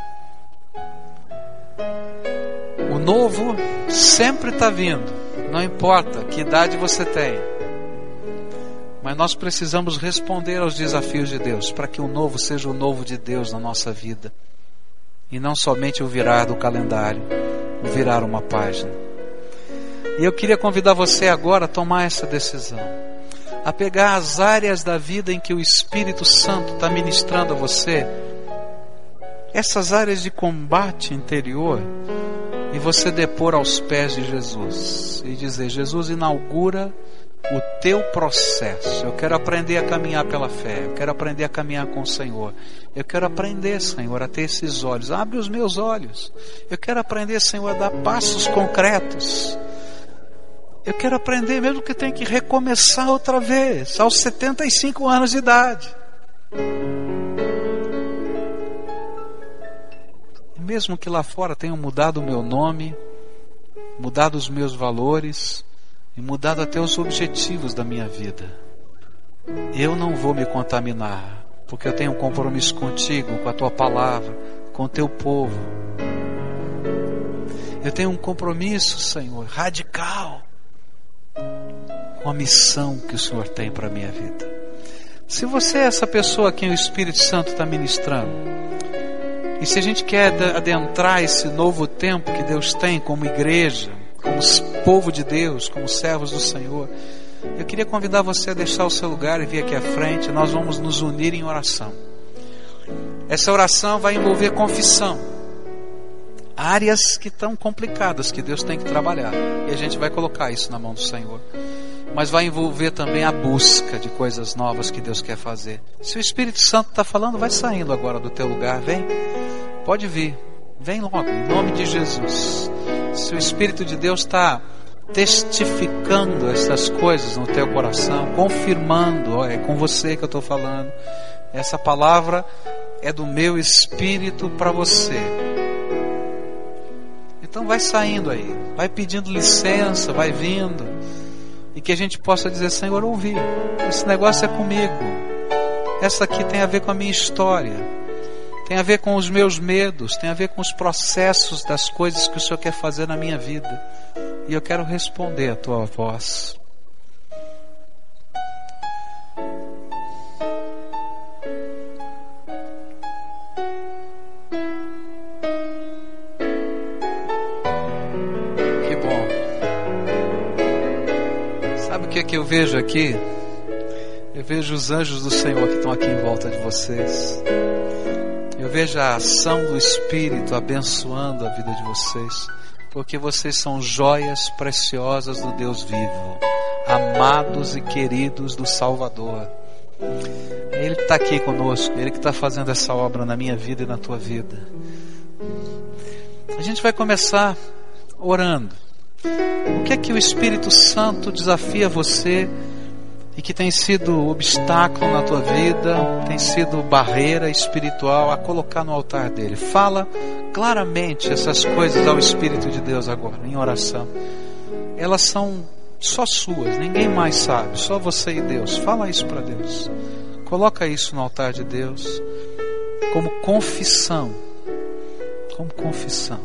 O novo sempre está vindo. Não importa que idade você tem. Mas nós precisamos responder aos desafios de Deus para que o novo seja o novo de Deus na nossa vida. E não somente o virar do calendário, o virar uma página. E eu queria convidar você agora a tomar essa decisão. A pegar as áreas da vida em que o Espírito Santo está ministrando a você. Essas áreas de combate interior e você depor aos pés de Jesus e dizer: Jesus, inaugura o teu processo. Eu quero aprender a caminhar pela fé. Eu quero aprender a caminhar com o Senhor. Eu quero aprender, Senhor, a ter esses olhos. Abre os meus olhos. Eu quero aprender, Senhor, a dar passos concretos. Eu quero aprender, mesmo que tenha que recomeçar outra vez, aos 75 anos de idade. mesmo que lá fora tenham mudado o meu nome, mudado os meus valores e mudado até os objetivos da minha vida, eu não vou me contaminar porque eu tenho um compromisso contigo, com a tua palavra, com o teu povo. Eu tenho um compromisso, Senhor, radical com a missão que o Senhor tem para a minha vida. Se você é essa pessoa a quem o Espírito Santo está ministrando, e se a gente quer adentrar esse novo tempo que Deus tem como igreja, como povo de Deus, como servos do Senhor, eu queria convidar você a deixar o seu lugar e vir aqui à frente. Nós vamos nos unir em oração. Essa oração vai envolver confissão. Áreas que estão complicadas que Deus tem que trabalhar. E a gente vai colocar isso na mão do Senhor. Mas vai envolver também a busca de coisas novas que Deus quer fazer. Se o Espírito Santo está falando, vai saindo agora do teu lugar. Vem. Pode vir. Vem logo, em nome de Jesus. Se o Espírito de Deus está testificando essas coisas no teu coração, confirmando, ó, é com você que eu estou falando. Essa palavra é do meu espírito para você. Então vai saindo aí, vai pedindo licença, vai vindo, e que a gente possa dizer: Senhor, ouvi, esse negócio é comigo, essa aqui tem a ver com a minha história tem a ver com os meus medos, tem a ver com os processos das coisas que o Senhor quer fazer na minha vida. E eu quero responder a tua voz. Que bom. Sabe o que é que eu vejo aqui? Eu vejo os anjos do Senhor que estão aqui em volta de vocês. Eu vejo a ação do Espírito abençoando a vida de vocês, porque vocês são joias preciosas do Deus vivo, amados e queridos do Salvador. Ele está aqui conosco, Ele que está fazendo essa obra na minha vida e na tua vida. A gente vai começar orando. O que é que o Espírito Santo desafia você? e que tem sido obstáculo na tua vida, tem sido barreira espiritual a colocar no altar dele. Fala claramente essas coisas ao Espírito de Deus agora, em oração. Elas são só suas, ninguém mais sabe, só você e Deus. Fala isso para Deus. Coloca isso no altar de Deus como confissão. Como confissão.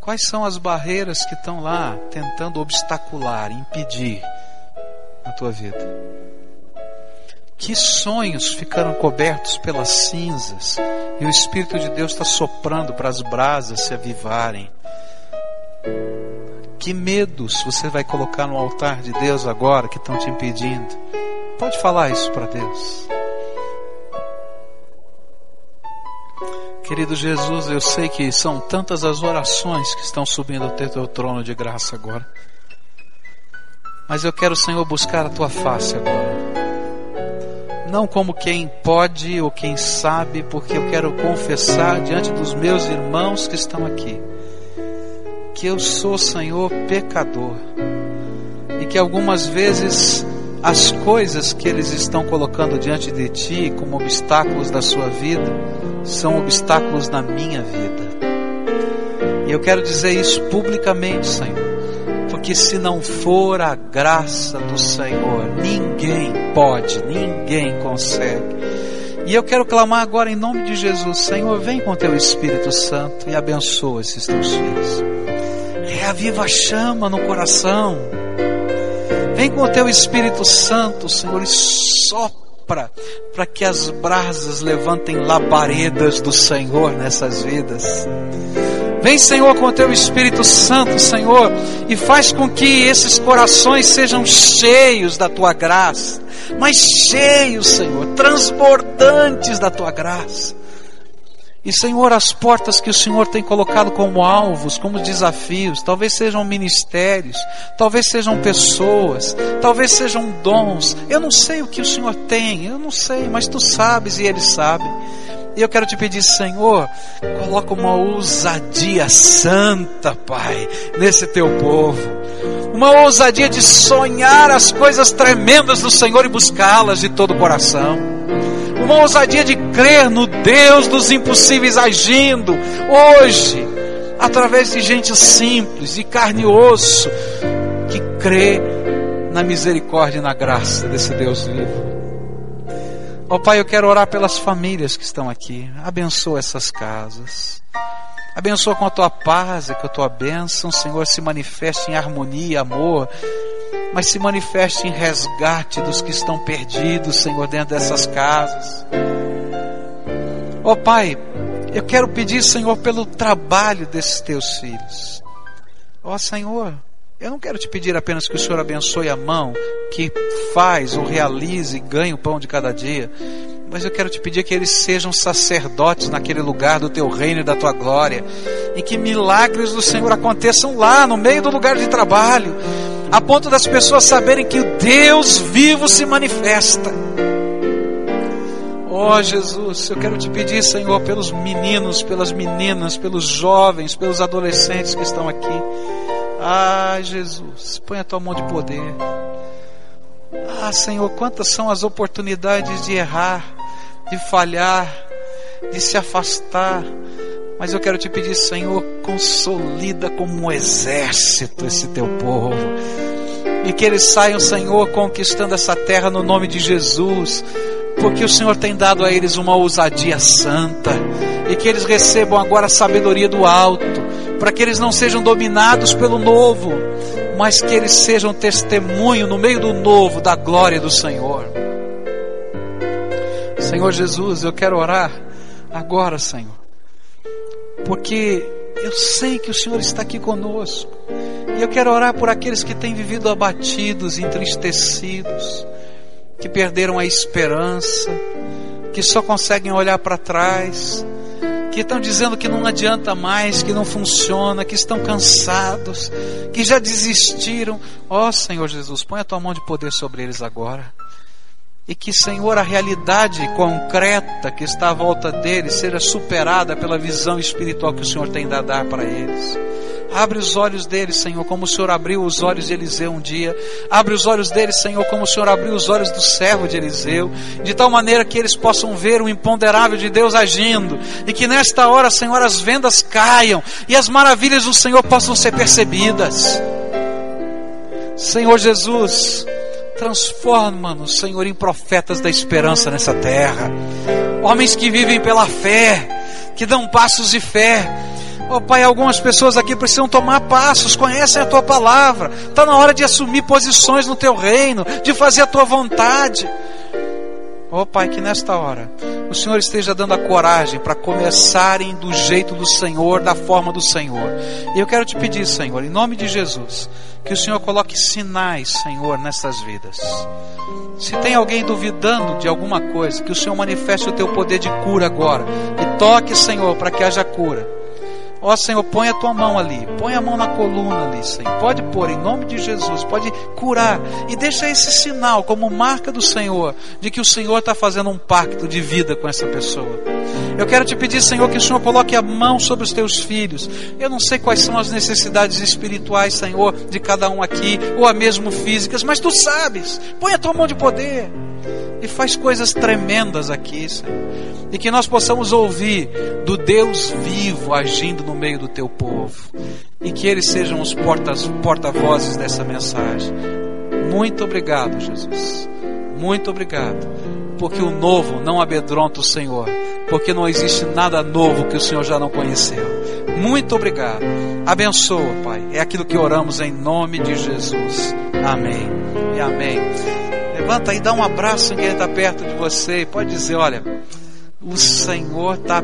Quais são as barreiras que estão lá tentando obstacular, impedir na tua vida? Que sonhos ficaram cobertos pelas cinzas e o Espírito de Deus está soprando para as brasas se avivarem? Que medos você vai colocar no altar de Deus agora que estão te impedindo? Pode falar isso para Deus. Querido Jesus, eu sei que são tantas as orações que estão subindo até teu trono de graça agora. Mas eu quero, Senhor, buscar a tua face agora. Não como quem pode ou quem sabe, porque eu quero confessar diante dos meus irmãos que estão aqui que eu sou, Senhor, pecador e que algumas vezes as coisas que eles estão colocando diante de ti como obstáculos da sua vida são obstáculos na minha vida. E eu quero dizer isso publicamente, Senhor porque se não for a graça do Senhor, ninguém pode, ninguém consegue. E eu quero clamar agora em nome de Jesus, Senhor, vem com teu Espírito Santo e abençoa esses teus filhos. Reaviva a chama no coração. Vem com o teu Espírito Santo, Senhor, e sopra para que as brasas levantem labaredas do Senhor nessas vidas. Vem, Senhor, com o teu Espírito Santo, Senhor, e faz com que esses corações sejam cheios da tua graça, mas cheios, Senhor, transbordantes da tua graça. E, Senhor, as portas que o Senhor tem colocado como alvos, como desafios, talvez sejam ministérios, talvez sejam pessoas, talvez sejam dons. Eu não sei o que o Senhor tem, eu não sei, mas tu sabes e Ele sabe. E eu quero te pedir, Senhor, coloca uma ousadia santa, Pai, nesse teu povo. Uma ousadia de sonhar as coisas tremendas do Senhor e buscá-las de todo o coração. Uma ousadia de crer no Deus dos impossíveis agindo hoje, através de gente simples, de carne e osso, que crê na misericórdia e na graça desse Deus vivo. Ó oh, Pai, eu quero orar pelas famílias que estão aqui. Abençoa essas casas. Abençoa com a tua paz e com a tua bênção, Senhor, se manifeste em harmonia amor, mas se manifeste em resgate dos que estão perdidos, Senhor, dentro dessas casas. Ó oh, Pai, eu quero pedir, Senhor, pelo trabalho desses teus filhos. Ó oh, Senhor, eu não quero te pedir apenas que o Senhor abençoe a mão que faz ou realize e ganhe o pão de cada dia, mas eu quero te pedir que eles sejam sacerdotes naquele lugar do teu reino e da tua glória, e que milagres do Senhor aconteçam lá, no meio do lugar de trabalho, a ponto das pessoas saberem que o Deus vivo se manifesta. Oh Jesus, eu quero te pedir, Senhor, pelos meninos, pelas meninas, pelos jovens, pelos adolescentes que estão aqui. Ah, Jesus, põe a tua mão de poder. Ah, Senhor, quantas são as oportunidades de errar, de falhar, de se afastar. Mas eu quero te pedir, Senhor, consolida como um exército esse teu povo. E que eles saiam, Senhor, conquistando essa terra no nome de Jesus. Porque o Senhor tem dado a eles uma ousadia santa. E que eles recebam agora a sabedoria do alto. Para que eles não sejam dominados pelo novo, mas que eles sejam testemunho no meio do novo da glória do Senhor. Senhor Jesus, eu quero orar agora, Senhor, porque eu sei que o Senhor está aqui conosco, e eu quero orar por aqueles que têm vivido abatidos, entristecidos, que perderam a esperança, que só conseguem olhar para trás, que estão dizendo que não adianta mais, que não funciona, que estão cansados, que já desistiram. Ó oh, Senhor Jesus, põe a tua mão de poder sobre eles agora. E que, Senhor, a realidade concreta que está à volta deles seja superada pela visão espiritual que o Senhor tem a dar para eles. Abre os olhos deles, Senhor, como o Senhor abriu os olhos de Eliseu um dia. Abre os olhos deles, Senhor, como o Senhor abriu os olhos do servo de Eliseu. De tal maneira que eles possam ver o imponderável de Deus agindo. E que nesta hora, Senhor, as vendas caiam e as maravilhas do Senhor possam ser percebidas. Senhor Jesus, transforma-nos, Senhor, em profetas da esperança nessa terra. Homens que vivem pela fé, que dão passos de fé Oh Pai, algumas pessoas aqui precisam tomar passos, conhecem a tua palavra. Está na hora de assumir posições no teu reino, de fazer a tua vontade. Oh Pai, que nesta hora o Senhor esteja dando a coragem para começarem do jeito do Senhor, da forma do Senhor. E eu quero te pedir, Senhor, em nome de Jesus, que o Senhor coloque sinais, Senhor, nessas vidas. Se tem alguém duvidando de alguma coisa, que o Senhor manifeste o teu poder de cura agora. E toque, Senhor, para que haja cura. Ó Senhor, põe a tua mão ali, põe a mão na coluna ali, Senhor. Pode pôr em nome de Jesus, pode curar e deixa esse sinal como marca do Senhor de que o Senhor está fazendo um pacto de vida com essa pessoa. Eu quero te pedir, Senhor, que o Senhor coloque a mão sobre os teus filhos. Eu não sei quais são as necessidades espirituais, Senhor, de cada um aqui, ou a mesmo físicas, mas tu sabes. Põe a tua mão de poder e faz coisas tremendas aqui, Senhor. E que nós possamos ouvir do Deus vivo agindo no meio do teu povo. E que eles sejam os porta-vozes dessa mensagem. Muito obrigado, Jesus. Muito obrigado. Porque o novo não amedronta o Senhor. Porque não existe nada novo que o Senhor já não conheceu. Muito obrigado. Abençoa, Pai. É aquilo que oramos em nome de Jesus. Amém. E amém. Levanta e dá um abraço em quem está perto de você pode dizer: Olha, o Senhor está